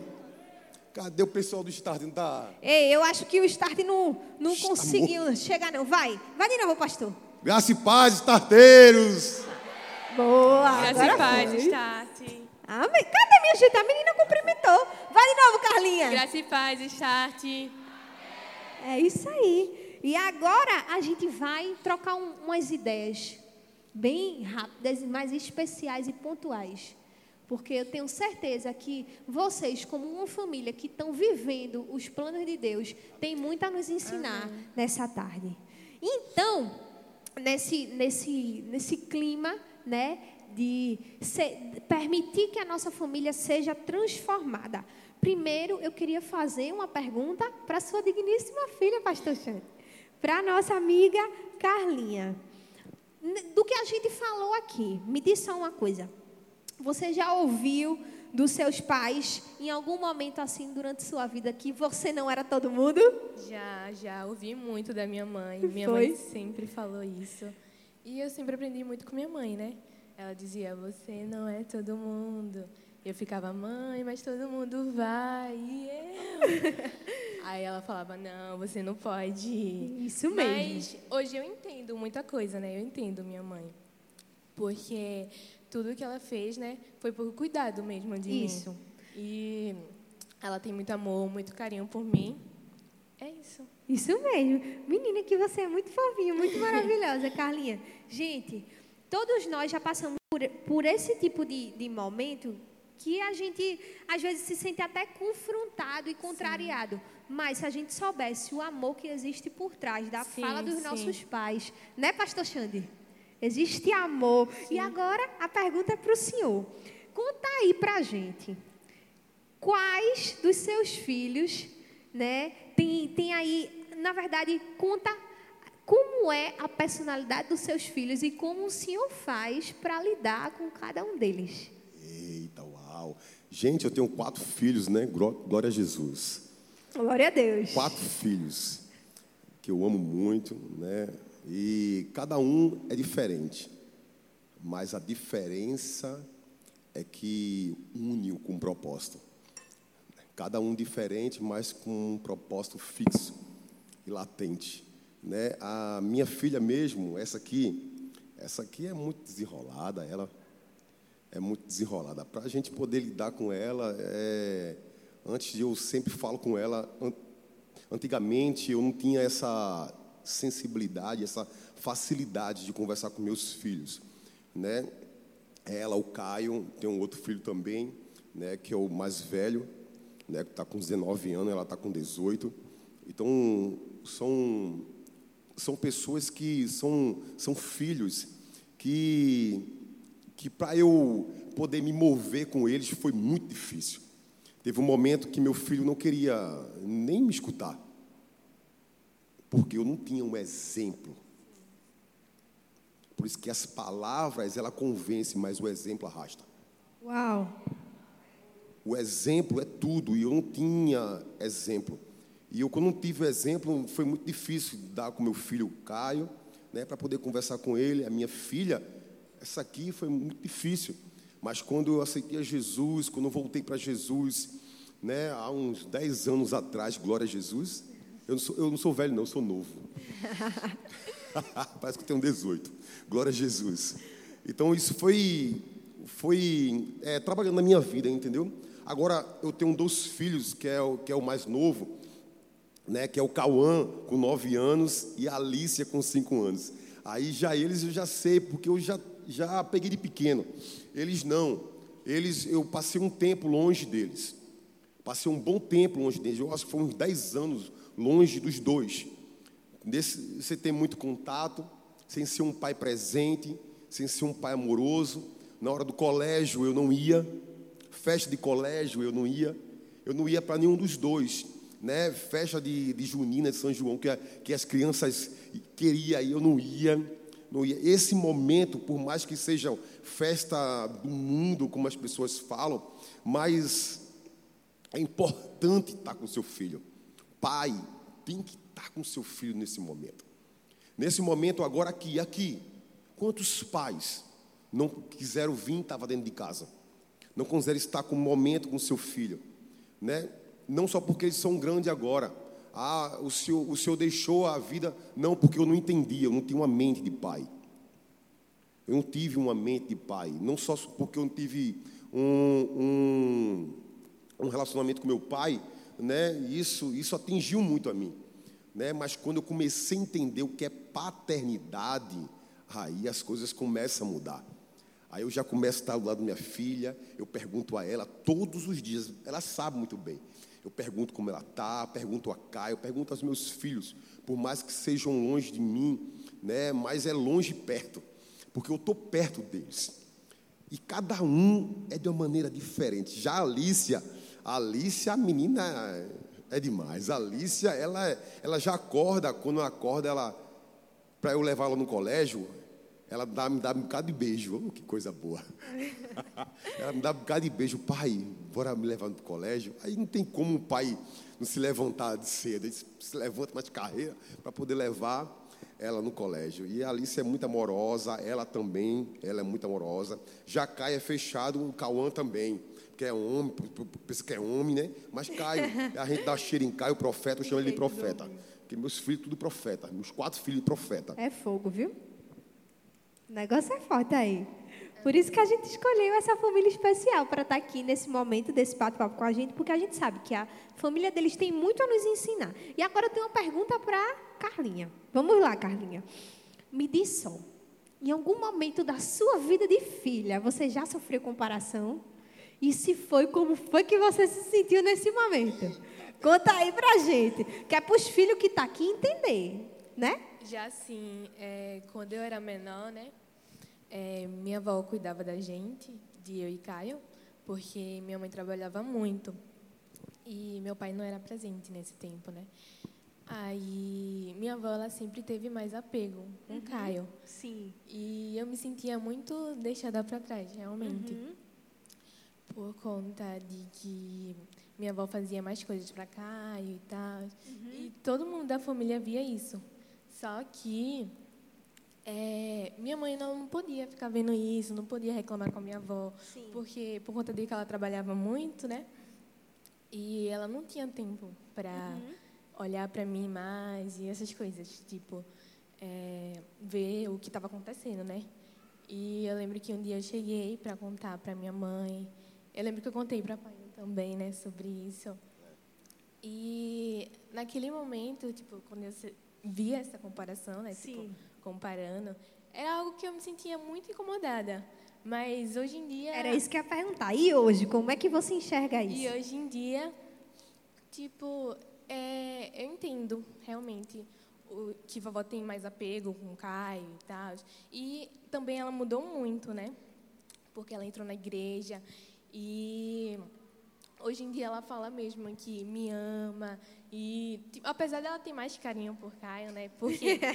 Cadê o pessoal do start? Não tá... Ei, eu acho que o start não, não Está conseguiu chegar, não. Vai, vai de novo, pastor. Graça e paz, estarteiros. Boa. Graça agora e paz, foi. start. Amém. Cadê minha gente? A menina cumprimentou. Vai de novo, Carlinha. Graça e paz, start. É isso aí. E agora a gente vai trocar um- umas ideias bem rápidas, mais especiais e pontuais. Porque eu tenho certeza que vocês, como uma família que estão vivendo os planos de Deus, têm muito a nos ensinar nessa tarde. Então, nesse, nesse, nesse clima, né, de ser- permitir que a nossa família seja transformada. Primeiro, eu queria fazer uma pergunta para sua digníssima filha, Pastor Xande, para a nossa amiga Carlinha. Do que a gente falou aqui, me diz só uma coisa. Você já ouviu dos seus pais, em algum momento assim durante sua vida, que você não era todo mundo? Já, já ouvi muito da minha mãe. Minha Foi? mãe sempre falou isso. E eu sempre aprendi muito com minha mãe, né? Ela dizia: Você não é todo mundo. Eu ficava, mãe, mas todo mundo vai. E eu? Aí ela falava: Não, você não pode ir. Isso Mas hoje eu entendo muita coisa, né? Eu entendo minha mãe. Porque tudo que ela fez, né, foi por cuidado mesmo de mim. Isso. E ela tem muito amor, muito carinho por mim. É isso. Isso mesmo. Menina, que você é muito fofinha, muito maravilhosa, Carlinha. Gente, todos nós já passamos por, por esse tipo de, de momento que a gente, às vezes, se sente até confrontado e contrariado. Mas se a gente soubesse o amor que existe por trás da Sim, fala dos sim. nossos pais, né, Pastor Xande? Existe amor. E agora a pergunta é para o senhor. Conta aí para a gente. Quais dos seus filhos, né, tem, tem aí, na verdade, conta como é a personalidade dos seus filhos e como o senhor faz para lidar com cada um deles. Eita, uau. Gente, eu tenho quatro filhos, né? Gló- Glória a Jesus. Glória a Deus. Quatro filhos que eu amo muito, né? E cada um é diferente. Mas a diferença é que une com um propósito. Cada um diferente, mas com um propósito fixo e latente. Né? A minha filha mesmo, essa aqui, essa aqui é muito desenrolada, ela é muito desenrolada. Para a gente poder lidar com ela, é, antes eu sempre falo com ela, an- antigamente eu não tinha essa sensibilidade, essa facilidade de conversar com meus filhos, né? Ela, o Caio, tem um outro filho também, né, que é o mais velho, né, que está com 19 anos, ela está com 18. Então, são, são pessoas que são, são filhos que, que para eu poder me mover com eles foi muito difícil. Teve um momento que meu filho não queria nem me escutar, porque eu não tinha um exemplo. Por isso que as palavras, ela convence, mas o exemplo arrasta. Uau. O exemplo é tudo, e eu não tinha exemplo. E eu, quando não tive exemplo, foi muito difícil dar com meu filho Caio, né, para poder conversar com ele. A minha filha, essa aqui foi muito difícil. Mas quando eu aceitei a Jesus, quando eu voltei para Jesus, né, há uns 10 anos atrás, glória a Jesus, eu não sou, eu não sou velho, não, eu sou novo. Parece que eu tenho 18. Glória a Jesus. Então isso foi, foi é, trabalhando na minha vida, entendeu? Agora eu tenho dois filhos, que é o, que é o mais novo, né, que é o Cauã, com 9 anos, e a Alicia, com 5 anos. Aí já eles eu já sei, porque eu já, já peguei de pequeno. Eles não. Eles, eu passei um tempo longe deles. Passei um bom tempo longe deles. Eu acho que foi uns 10 anos longe dos dois. Nesse, você tem muito contato, sem ser um pai presente, sem ser um pai amoroso. Na hora do colégio eu não ia, festa de colégio eu não ia, eu não ia para nenhum dos dois. Né? Festa de, de Junina de São João, que, que as crianças queriam eu não ia. Esse momento, por mais que seja festa do mundo, como as pessoas falam, mas é importante estar com seu filho. Pai tem que estar com seu filho nesse momento. Nesse momento, agora aqui, aqui. Quantos pais não quiseram vir, estava dentro de casa? Não quiseram estar com um momento com seu filho, né? Não só porque eles são grandes agora. Ah, o senhor, o senhor deixou a vida. Não, porque eu não entendia, eu não tinha uma mente de pai. Eu não tive uma mente de pai. Não só porque eu não tive um, um, um relacionamento com meu pai, né? Isso, isso atingiu muito a mim. Né? Mas quando eu comecei a entender o que é paternidade, aí as coisas começam a mudar. Aí eu já começo a estar do lado da minha filha, eu pergunto a ela todos os dias, ela sabe muito bem. Eu pergunto como ela está, pergunto a Caio, pergunto aos meus filhos, por mais que sejam longe de mim, né, mas é longe e perto, porque eu estou perto deles. E cada um é de uma maneira diferente. Já a Alicia, a Alicia, a menina é demais. A Alicia, ela, ela já acorda, quando acorda, ela, para eu levá-la no colégio, ela dá, me dá um bocado de beijo. Oh, que coisa boa. ela me dá um bocado de beijo. Pai, bora me levar no colégio. Aí não tem como um pai não se levantar de cedo. Ele se levanta mais de carreira para poder levar ela no colégio. E a Alice é muito amorosa, ela também, ela é muito amorosa. Já Caio é fechado, o Cauã também. Porque é homem, pensa que é homem, né? Mas Caio, a gente dá cheiro em Caio, profeta, eu chamo ele de profeta. Porque meus filhos, tudo profeta. Meus quatro filhos, profeta. É fogo, viu? O negócio é forte aí. Por isso que a gente escolheu essa família especial para estar aqui nesse momento desse bate-papo com a gente, porque a gente sabe que a família deles tem muito a nos ensinar. E agora eu tenho uma pergunta para Carlinha. Vamos lá, Carlinha. Me diz só, em algum momento da sua vida de filha, você já sofreu comparação? E se foi, como foi que você se sentiu nesse momento? Conta aí pra gente, que é para os filhos que tá aqui entender, né? Já sim, é, quando eu era menor, né? É, minha avó cuidava da gente, de eu e Caio, porque minha mãe trabalhava muito. E meu pai não era presente nesse tempo, né? Aí minha avó ela sempre teve mais apego com uhum. Caio. Sim. E eu me sentia muito deixada para trás, realmente. Uhum. Por conta de que minha avó fazia mais coisas para Caio e tal. Uhum. E todo mundo da família via isso. Só que é, minha mãe não podia ficar vendo isso, não podia reclamar com a minha avó, Sim. porque por conta de que ela trabalhava muito, né? E ela não tinha tempo para uhum. olhar para mim mais e essas coisas, tipo é, ver o que estava acontecendo, né? E eu lembro que um dia eu cheguei para contar para minha mãe. Eu lembro que eu contei para pai também, né, sobre isso. E naquele momento, tipo, quando eu via essa comparação, né, tipo, Sim. Tipo, comparando, era algo que eu me sentia muito incomodada. Mas hoje em dia. Era isso que eu ia perguntar. E hoje, como é que você enxerga isso? E hoje em dia, tipo, é, eu entendo realmente o, que vovó tem mais apego com o Caio e tal. E também ela mudou muito, né? Porque ela entrou na igreja e hoje em dia ela fala mesmo que me ama e tipo, apesar dela ter mais carinho por Caio, né? Porque é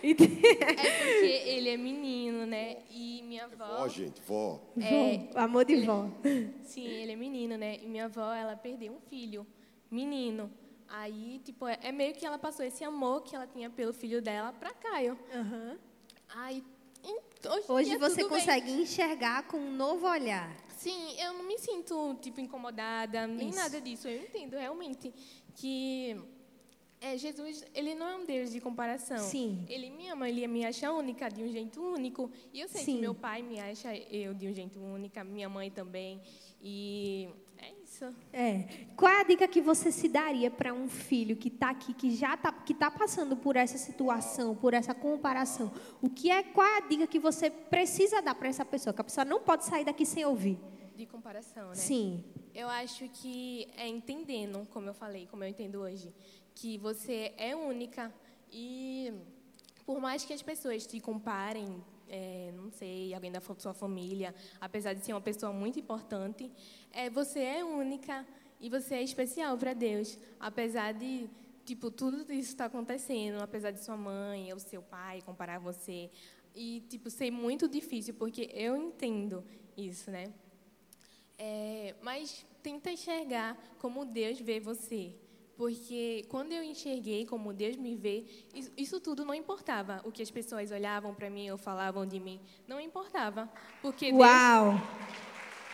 porque ele é menino, né? E minha avó. Vó, gente, vó. É, vó, amor de vó. Sim, ele é menino, né? E minha avó, ela perdeu um filho, menino. Aí, tipo, é, é meio que ela passou esse amor que ela tinha pelo filho dela para Caio. Uhum. Aí, hoje, hoje você consegue bem. enxergar com um novo olhar. Sim, eu não me sinto, tipo, incomodada, nem Isso. nada disso. Eu entendo realmente que é, Jesus, ele não é um Deus de comparação. Sim. Ele me ama, ele me acha única de um jeito único. E eu sei Sim. que meu pai me acha eu de um jeito única, minha mãe também. E é É. Qual é a dica que você se daria para um filho que está aqui, que já está que tá passando por essa situação, por essa comparação? O que é, qual é a dica que você precisa dar para essa pessoa? Que a pessoa não pode sair daqui sem ouvir. De comparação, né? Sim. Eu acho que é entendendo, como eu falei, como eu entendo hoje, que você é única e por mais que as pessoas te comparem, é, não sei, alguém da sua família, apesar de ser uma pessoa muito importante, é, você é única e você é especial para Deus, apesar de tipo tudo isso está acontecendo, apesar de sua mãe ou seu pai comparar você e tipo ser muito difícil, porque eu entendo isso, né? É, mas tenta enxergar como Deus vê você. Porque quando eu enxerguei como Deus me vê, isso, tudo não importava. O que as pessoas olhavam para mim ou falavam de mim, não importava. Porque Uau!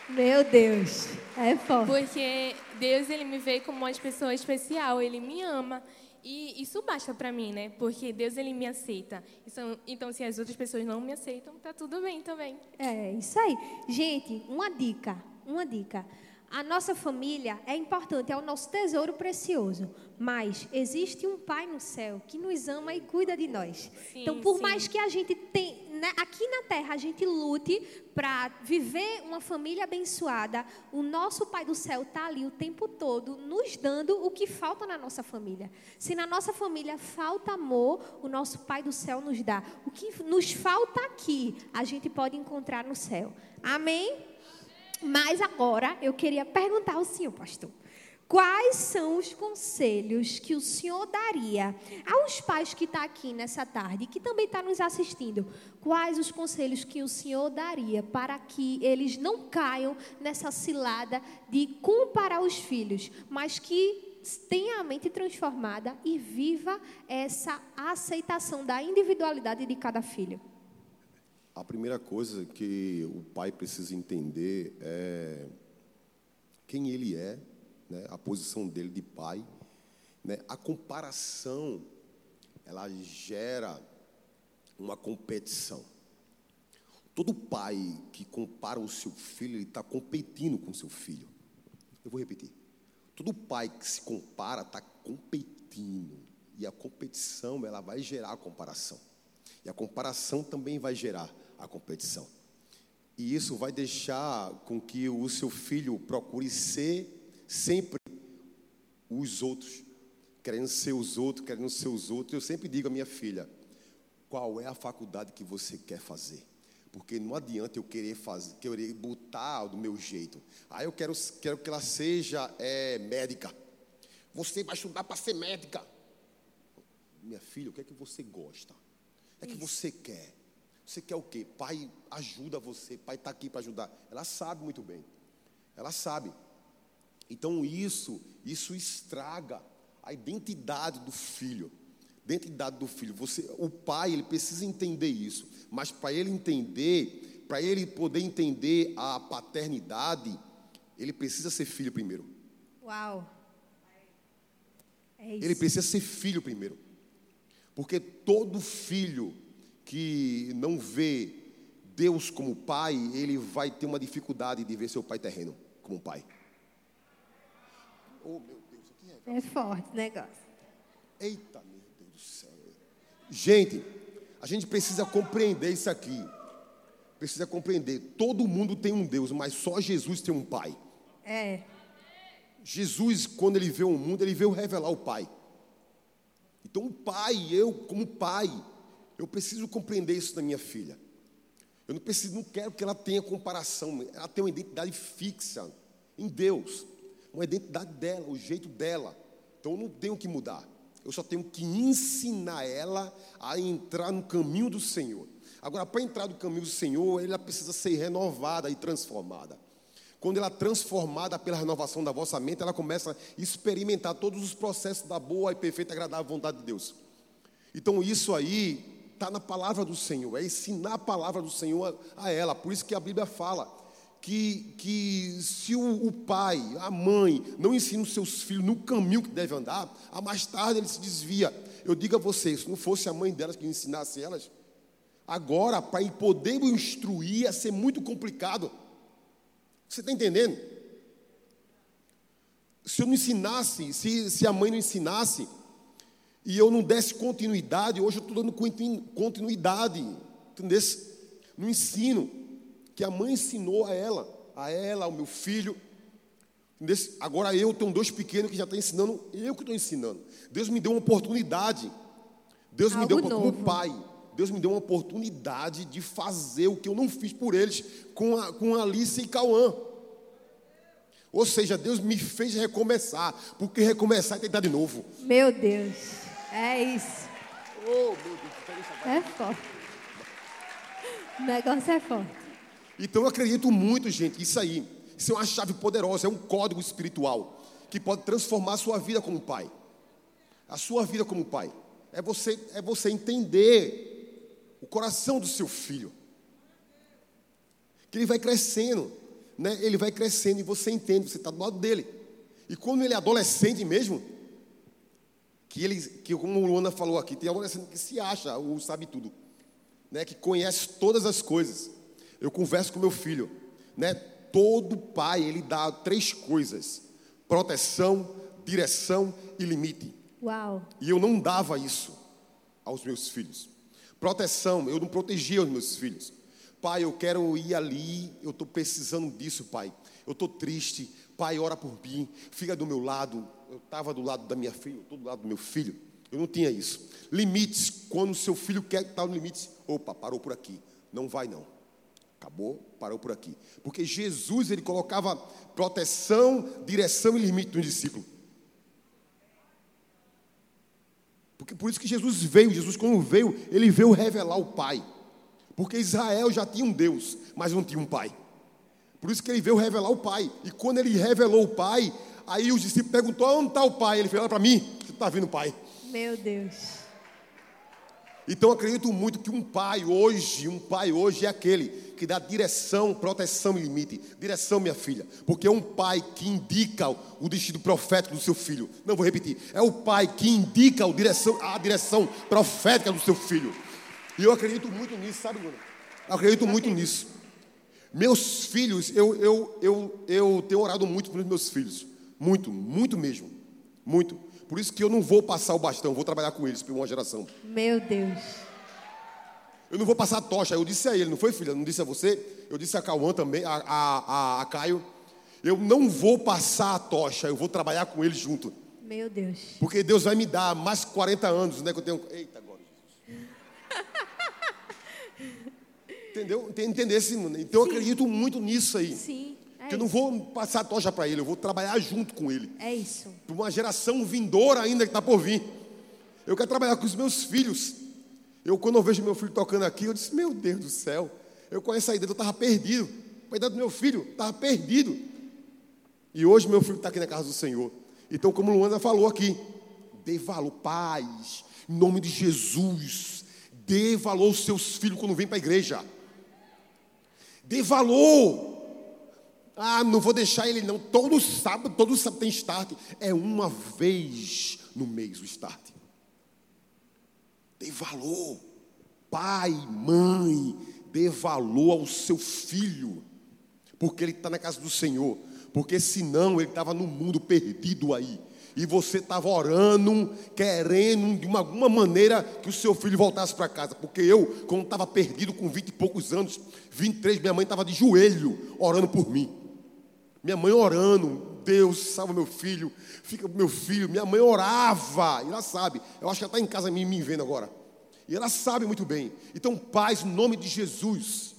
Meu Deus, é forte. Porque Deus ele me vê como uma pessoa especial, ele me ama. E isso basta para mim, né? Porque Deus ele me aceita. Então, então, se as outras pessoas não me aceitam, tá tudo bem também. É, isso aí. Gente, uma dica uma dica. A nossa família é importante, é o nosso tesouro precioso. Mas existe um Pai no céu que nos ama e cuida de nós. Sim, então, por sim. mais que a gente tem, né, aqui na terra a gente lute para viver uma família abençoada, o nosso Pai do céu está ali o tempo todo nos dando o que falta na nossa família. Se na nossa família falta amor, o nosso Pai do céu nos dá. O que nos falta aqui, a gente pode encontrar no céu. Amém? Mas agora eu queria perguntar ao senhor, pastor. Quais são os conselhos que o senhor daria aos pais que estão tá aqui nessa tarde, que também estão tá nos assistindo? Quais os conselhos que o senhor daria para que eles não caiam nessa cilada de comparar os filhos, mas que tenha a mente transformada e viva essa aceitação da individualidade de cada filho? A primeira coisa que o pai precisa entender é quem ele é, né? a posição dele de pai. Né? A comparação, ela gera uma competição. Todo pai que compara o seu filho, ele está competindo com o seu filho. Eu vou repetir. Todo pai que se compara está competindo. E a competição, ela vai gerar a comparação. E a comparação também vai gerar a competição. E isso vai deixar com que o seu filho procure ser sempre os outros, querendo ser os outros, querendo ser os outros. Eu sempre digo à minha filha: qual é a faculdade que você quer fazer? Porque não adianta eu querer fazer, querer botar do meu jeito. Ah, eu quero, quero que ela seja é, médica. Você vai estudar para ser médica. Minha filha, o que é que você gosta? O que é que você quer? Você quer o quê? Pai ajuda você, pai está aqui para ajudar. Ela sabe muito bem. Ela sabe. Então isso, isso estraga a identidade do filho. Identidade do filho. Você, o pai, ele precisa entender isso. Mas para ele entender, para ele poder entender a paternidade, ele precisa ser filho primeiro. Uau. É ele precisa ser filho primeiro. Porque todo filho que não vê Deus como pai, ele vai ter uma dificuldade de ver seu pai terreno como pai. Oh, meu Deus, aqui é. É forte o negócio. Eita, meu Deus do céu. Gente, a gente precisa compreender isso aqui. Precisa compreender. Todo mundo tem um Deus, mas só Jesus tem um pai. É. Jesus, quando ele veio ao mundo, ele veio revelar o pai. Então, o pai, eu como pai, eu preciso compreender isso da minha filha. Eu não preciso, não quero que ela tenha comparação. Ela tem uma identidade fixa em Deus, uma identidade dela, o jeito dela. Então eu não tenho que mudar. Eu só tenho que ensinar ela a entrar no caminho do Senhor. Agora, para entrar no caminho do Senhor, ela precisa ser renovada e transformada. Quando ela é transformada pela renovação da vossa mente, ela começa a experimentar todos os processos da boa e perfeita e agradável vontade de Deus. Então, isso aí está na palavra do Senhor, é ensinar a palavra do Senhor a, a ela. Por isso que a Bíblia fala que, que se o, o, pai, a mãe, não ensina os seus filhos no caminho que deve andar, a mais tarde ele se desvia. Eu digo a vocês, se não fosse a mãe delas que ensinasse elas, agora para poder instruir ia ser muito complicado. Você está entendendo? Se eu não ensinasse, se, se a mãe não ensinasse, e eu não desse continuidade, hoje eu estou dando continuidade, entendeu? No ensino que a mãe ensinou a ela, a ela, ao meu filho. Entendeu? Agora eu tenho dois pequenos que já estão ensinando, eu que estou ensinando. Deus me deu uma oportunidade. Deus Algo me deu como pai. Deus me deu uma oportunidade de fazer o que eu não fiz por eles com, a, com Alice e Cauã. Ou seja, Deus me fez recomeçar, porque recomeçar é tentar de novo. Meu Deus. É isso. Oh, meu Deus, é forte. O negócio é forte. Então eu acredito muito, gente, isso aí. Isso é uma chave poderosa, é um código espiritual que pode transformar a sua vida como pai. A sua vida como pai. É você, é você entender o coração do seu filho. Que ele vai crescendo, né? Ele vai crescendo e você entende, você está do lado dele. E quando ele é adolescente mesmo, que eles, que como o Luana falou aqui, tem adolescente que se acha ou sabe tudo, né? Que conhece todas as coisas. Eu converso com meu filho, né? Todo pai ele dá três coisas: proteção, direção e limite. Uau. E eu não dava isso aos meus filhos. Proteção, eu não protegia os meus filhos. Pai, eu quero ir ali, eu estou precisando disso, pai. Eu estou triste, pai, ora por mim, fica do meu lado, eu estava do lado da minha filha, eu do lado do meu filho. Eu não tinha isso. Limites, quando o seu filho quer estar no limite, opa, parou por aqui. Não vai não. Acabou, parou por aqui. Porque Jesus, ele colocava proteção, direção e limite no discípulo. Porque por isso que Jesus veio, Jesus quando veio, ele veio revelar o Pai. Porque Israel já tinha um Deus, mas não tinha um Pai. Por isso que ele veio revelar o Pai. E quando ele revelou o Pai, Aí os discípulos perguntou: onde está o pai? Ele falou: olha para mim, você está vendo o pai. Meu Deus. Então eu acredito muito que um pai hoje, um pai hoje é aquele que dá direção, proteção e limite. Direção, minha filha, porque é um pai que indica o destino profético do seu filho. Não vou repetir. É o pai que indica a direção, a direção profética do seu filho. E eu acredito muito nisso, sabe, Luna? Eu acredito muito nisso. Meus filhos, eu, eu, eu, eu tenho orado muito pelos meus filhos. Muito, muito mesmo. Muito. Por isso que eu não vou passar o bastão, vou trabalhar com eles por uma geração. Meu Deus. Eu não vou passar a tocha. Eu disse a ele, não foi, filha? Não disse a você? Eu disse a Cauã também, a, a, a, a Caio. Eu não vou passar a tocha, eu vou trabalhar com eles junto. Meu Deus. Porque Deus vai me dar mais 40 anos, né? Que eu tenho. Eita, agora. Entendeu? Entender esse Então eu acredito muito nisso aí. Sim. É que eu não vou passar a tocha para ele, eu vou trabalhar junto com ele. É isso. Para uma geração vindoura ainda que está por vir. Eu quero trabalhar com os meus filhos. Eu, quando eu vejo meu filho tocando aqui, eu disse: Meu Deus do céu. Eu conheço a ideia, eu estava perdido. A ideia do meu filho estava perdido. E hoje meu filho está aqui na casa do Senhor. Então, como Luana falou aqui, dê valor, paz, em nome de Jesus. Dê valor aos seus filhos quando vem para a igreja. Dê valor. Ah, não vou deixar ele não. Todo sábado, todo sábado tem start. É uma vez no mês o start. Dê valor. Pai, mãe, dê valor ao seu filho. Porque ele está na casa do Senhor. Porque senão ele estava no mundo perdido aí. E você estava orando, querendo de uma, alguma maneira que o seu filho voltasse para casa. Porque eu, quando estava perdido com 20 e poucos anos, 23, minha mãe estava de joelho orando por mim. Minha mãe orando, Deus, salva meu filho, fica meu filho. Minha mãe orava, e ela sabe. Eu acho que ela está em casa me, me vendo agora. E ela sabe muito bem. Então, paz, em nome de Jesus,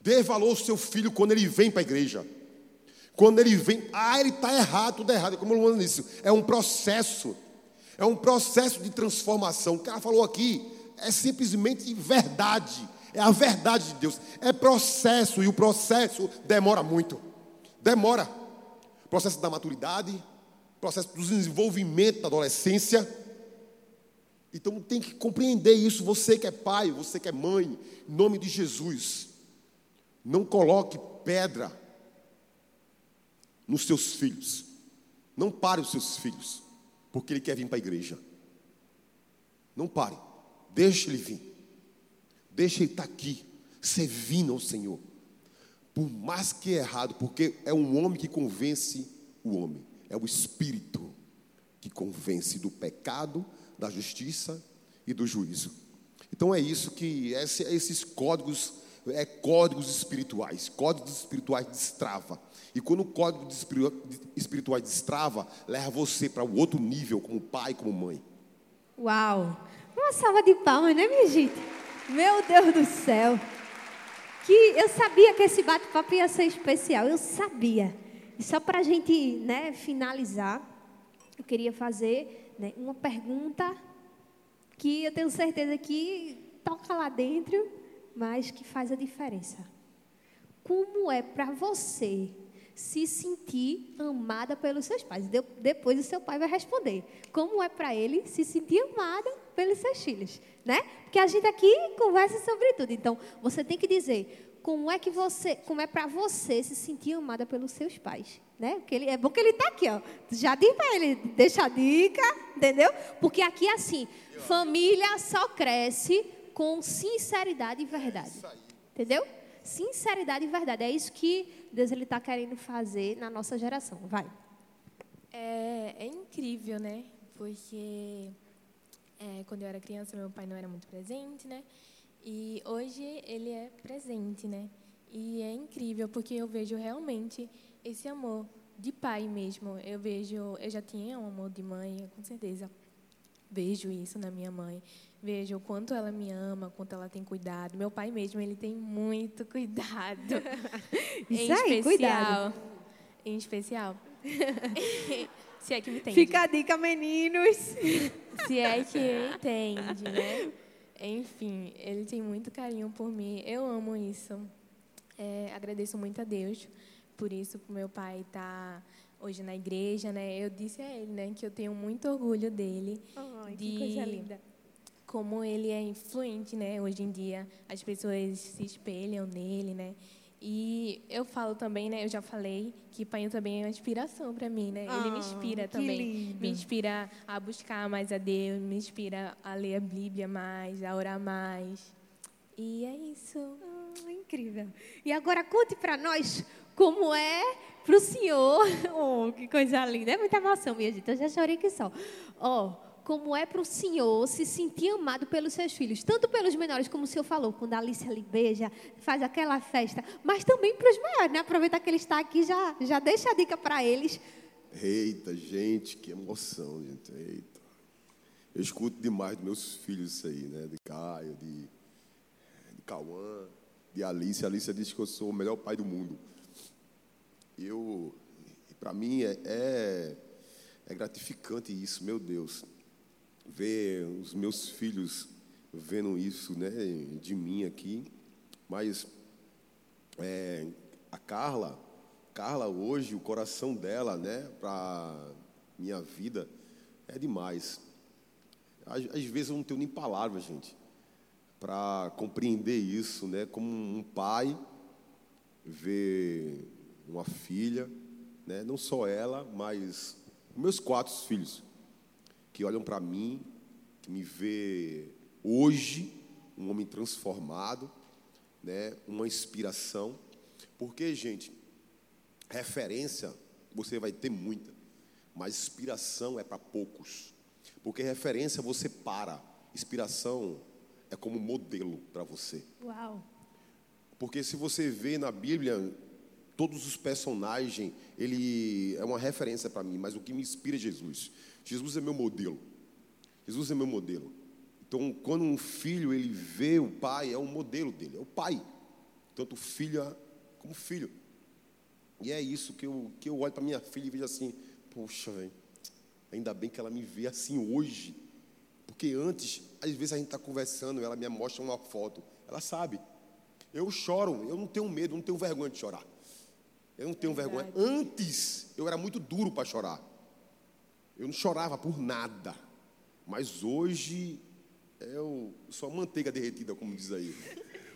dê valor ao seu filho quando ele vem para a igreja. Quando ele vem, ah, ele está errado, tudo errado. Como eu Luana disse, é um processo. É um processo de transformação. O que ela falou aqui é simplesmente verdade. É a verdade de Deus. É processo e o processo demora muito. Demora. Processo da maturidade, processo do desenvolvimento da adolescência. Então tem que compreender isso. Você que é pai, você que é mãe, em nome de Jesus. Não coloque pedra nos seus filhos. Não pare os seus filhos, porque ele quer vir para a igreja. Não pare. Deixe ele vir. Deixe ele estar aqui, servindo ao Senhor. Por mais que é errado, porque é um homem que convence o homem. É o Espírito que convence do pecado, da justiça e do juízo. Então é isso que esse- esses códigos é códigos espirituais. Códigos espirituais destrava. E quando o código de espiri- de espirituais destrava, leva você para o outro nível, como pai, como mãe. Uau! Uma salva de palmas, né, minha gente? Meu Deus do céu! Que eu sabia que esse bate-papo ia ser especial, eu sabia. E só para a gente né, finalizar, eu queria fazer né, uma pergunta que eu tenho certeza que toca lá dentro, mas que faz a diferença. Como é para você se sentir amada pelos seus pais? De- depois o seu pai vai responder. Como é para ele se sentir amada pelos seus filhos, né? Porque a gente aqui conversa sobre tudo. Então, você tem que dizer como é que você, como é para você se sentir amada pelos seus pais, né? Porque ele, é bom que ele está aqui, ó. Já diz para ele, deixa a dica, entendeu? Porque aqui é assim, família só cresce com sinceridade e verdade. Entendeu? Sinceridade e verdade. É isso que Deus ele está querendo fazer na nossa geração. Vai. É, é incrível, né? Porque é, quando eu era criança, meu pai não era muito presente, né? E hoje ele é presente, né? E é incrível porque eu vejo realmente esse amor de pai mesmo. Eu vejo, eu já tinha um amor de mãe, com certeza. Vejo isso na minha mãe. Vejo o quanto ela me ama, quanto ela tem cuidado. Meu pai mesmo, ele tem muito cuidado. Isso em aí, especial, cuidado. Em especial. Se é que me entende. Fica a dica, meninos. Se é que entende, né? Enfim, ele tem muito carinho por mim. Eu amo isso. É, agradeço muito a Deus por isso, por meu pai estar hoje na igreja, né? Eu disse a ele, né, que eu tenho muito orgulho dele. Ai, de que coisa linda. Como ele é influente, né? Hoje em dia as pessoas se espelham nele, né? E eu falo também, né? Eu já falei que pai também é uma inspiração para mim, né? ele me Ah, inspira também. lindo. Me inspira a buscar mais a Deus, me inspira a ler a Bíblia mais, a orar mais. E é isso. incrível. E agora conte para nós como é para o senhor. Oh, que coisa linda. É muita emoção, minha gente. Eu já chorei que só. Oh, como é para o senhor se sentir amado pelos seus filhos, tanto pelos menores, como o senhor falou, quando a Alice lhe beija, faz aquela festa, mas também para os maiores, né? Aproveita que ele está aqui, já, já deixa a dica para eles. Eita, gente, que emoção, gente. Eita. Eu escuto demais dos meus filhos isso aí, né? De Caio, de, de Cauã, de Alice. A Alice disse que eu sou o melhor pai do mundo. Eu, para mim, é, é, é gratificante isso, meu Deus ver os meus filhos vendo isso né, de mim aqui. Mas é, a Carla, Carla hoje, o coração dela, né, para minha vida, é demais. Às, às, vezes eu não tenho nem palavras, gente, para compreender isso, né, como um pai ver uma filha, né, não só ela, mas meus quatro filhos que olham para mim, que me vê hoje um homem transformado, né, uma inspiração. Porque, gente, referência você vai ter muita, mas inspiração é para poucos. Porque referência você para, inspiração é como modelo para você. Uau. Porque se você vê na Bíblia, todos os personagens, ele é uma referência para mim, mas o que me inspira é Jesus. Jesus é meu modelo. Jesus é meu modelo. Então, quando um filho ele vê o pai, é o modelo dele, é o pai. Tanto filha como filho. E é isso que eu, que eu olho para minha filha e vejo assim: poxa, véio, ainda bem que ela me vê assim hoje. Porque antes, às vezes a gente está conversando, ela me mostra uma foto, ela sabe. Eu choro, eu não tenho medo, não tenho vergonha de chorar. Eu não tenho Verdade. vergonha. Antes, eu era muito duro para chorar. Eu não chorava por nada. Mas hoje eu sou manteiga derretida, como diz aí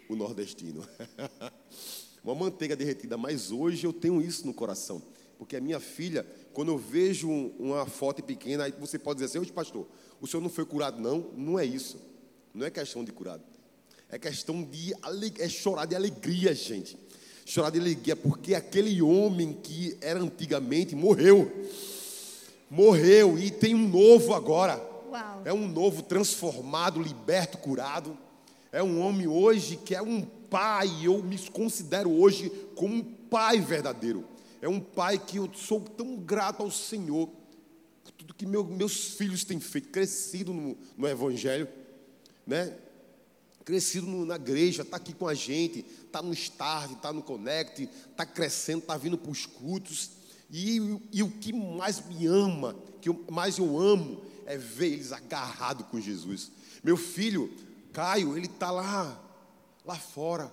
o nordestino. Uma manteiga derretida, mas hoje eu tenho isso no coração. Porque a minha filha, quando eu vejo uma foto pequena, aí você pode dizer assim, hoje pastor, o senhor não foi curado, não? Não é isso. Não é questão de curado. É questão de é chorar de alegria, gente. Chorar de alegria, porque aquele homem que era antigamente morreu morreu e tem um novo agora. Uau. É um novo transformado, liberto, curado. É um homem hoje que é um pai, eu me considero hoje como um pai verdadeiro. É um pai que eu sou tão grato ao Senhor por tudo que meu, meus filhos têm feito, crescido no, no Evangelho, né? Crescido no, na igreja, está aqui com a gente, está no Start, está no Connect, está crescendo, está vindo para os cultos. E, e, o que mais me ama, que mais eu amo, é ver eles agarrados com Jesus. Meu filho, Caio, ele está lá, lá fora.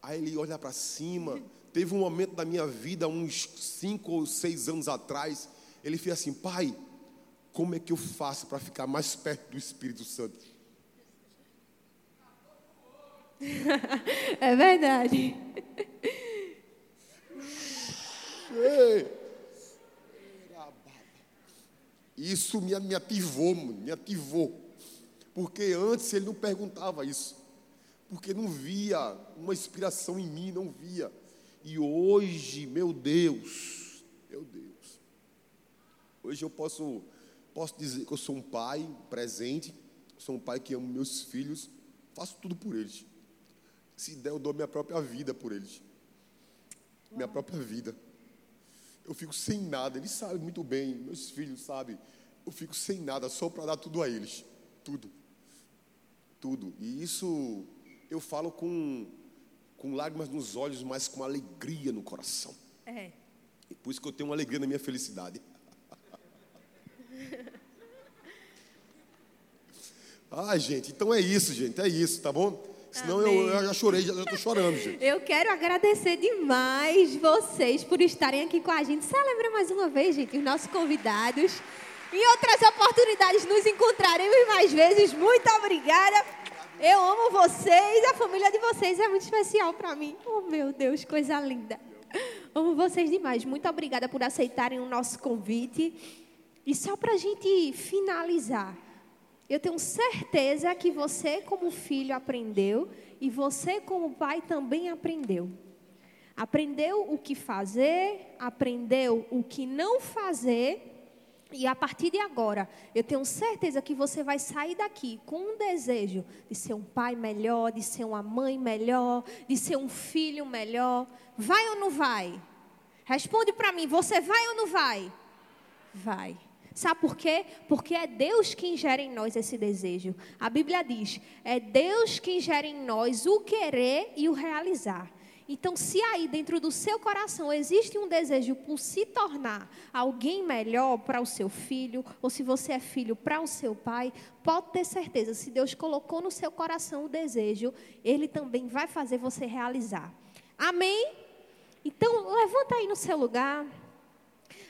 Aí ele olha para cima. Teve um momento da minha vida, uns cinco ou seis anos atrás, ele fez assim: Pai, como é que eu faço para ficar mais perto do Espírito Santo? é verdade. Ei. Isso me, me ativou, me ativou. Porque antes ele não perguntava isso. Porque não via uma inspiração em mim, não via. E hoje, meu Deus, meu Deus. Hoje eu posso, posso dizer que eu sou um pai presente, sou um pai que amo meus filhos, faço tudo por eles. Se der, eu dou minha própria vida por eles. Minha própria vida eu fico sem nada. Eles sabem muito bem, meus filhos sabem. Eu fico sem nada só para dar tudo a eles. Tudo. Tudo. E isso eu falo com, com lágrimas nos olhos, mas com alegria no coração. É. E por isso que eu tenho uma alegria na minha felicidade. ah, gente, então é isso, gente. É isso, tá bom? Senão eu, eu, já chorei, já estou chorando, gente. Eu quero agradecer demais vocês por estarem aqui com a gente. Celebra mais uma vez, gente, os nossos convidados. Em outras oportunidades nos encontraremos mais vezes. Muito obrigada. Eu amo vocês. A família de vocês é muito especial para mim. Oh, meu Deus, coisa linda. Amo vocês demais. Muito obrigada por aceitarem o nosso convite. E só para a gente finalizar, Eu tenho certeza que você, como filho, aprendeu e você, como pai, também aprendeu. Aprendeu o que fazer, aprendeu o que não fazer. E a partir de agora, eu tenho certeza que você vai sair daqui com um desejo de ser um pai melhor, de ser uma mãe melhor, de ser um filho melhor. Vai ou não vai? Responde para mim, você vai ou não vai? Vai. Sabe por quê? Porque é Deus quem gera em nós esse desejo. A Bíblia diz: é Deus quem gera em nós o querer e o realizar. Então, se aí dentro do seu coração existe um desejo por se tornar alguém melhor para o seu filho, ou se você é filho para o seu pai, pode ter certeza, se Deus colocou no seu coração o desejo, Ele também vai fazer você realizar. Amém? Então, levanta aí no seu lugar.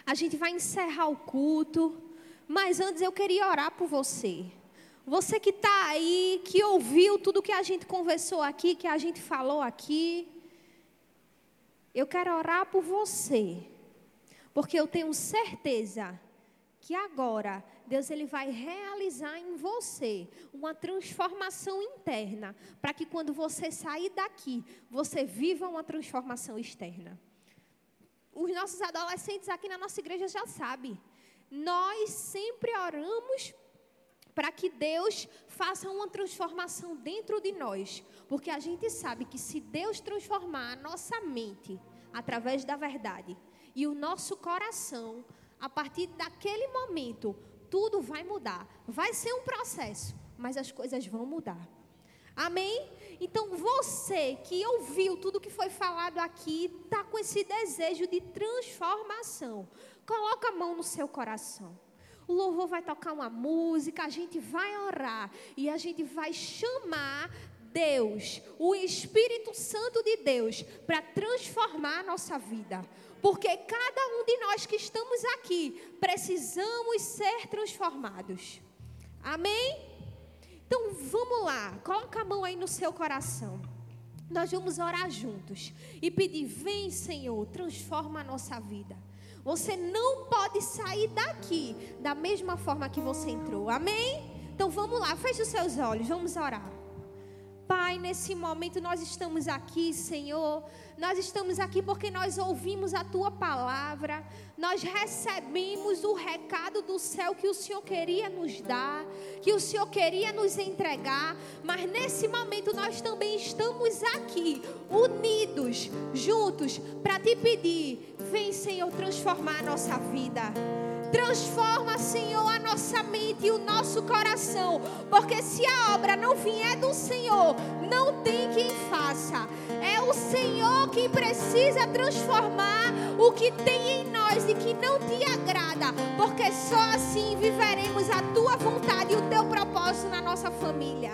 A gente vai encerrar o culto. Mas antes eu queria orar por você. Você que está aí, que ouviu tudo que a gente conversou aqui, que a gente falou aqui. Eu quero orar por você. Porque eu tenho certeza que agora Deus ele vai realizar em você uma transformação interna, para que quando você sair daqui, você viva uma transformação externa os nossos adolescentes aqui na nossa igreja já sabem. Nós sempre oramos para que Deus faça uma transformação dentro de nós, porque a gente sabe que se Deus transformar a nossa mente através da verdade e o nosso coração, a partir daquele momento, tudo vai mudar. Vai ser um processo, mas as coisas vão mudar. Amém? Então você que ouviu tudo que foi falado aqui, está com esse desejo de transformação. Coloca a mão no seu coração. O louvor vai tocar uma música, a gente vai orar e a gente vai chamar Deus, o Espírito Santo de Deus, para transformar a nossa vida. Porque cada um de nós que estamos aqui precisamos ser transformados. Amém? Então vamos lá, coloca a mão aí no seu coração. Nós vamos orar juntos e pedir: vem, Senhor, transforma a nossa vida. Você não pode sair daqui da mesma forma que você entrou. Amém? Então vamos lá, feche os seus olhos, vamos orar. Pai, nesse momento nós estamos aqui, Senhor. Nós estamos aqui porque nós ouvimos a tua palavra. Nós recebemos o recado do céu que o Senhor queria nos dar, que o Senhor queria nos entregar. Mas nesse momento nós também estamos aqui, unidos, juntos, para te pedir: vem, Senhor, transformar a nossa vida. Transforma, Senhor, a nossa mente e o nosso coração. Porque se a obra não vier do Senhor, não tem quem faça. É o Senhor que precisa transformar o que tem em nós e que não te agrada. Porque só assim viveremos a tua vontade e o teu propósito na nossa família.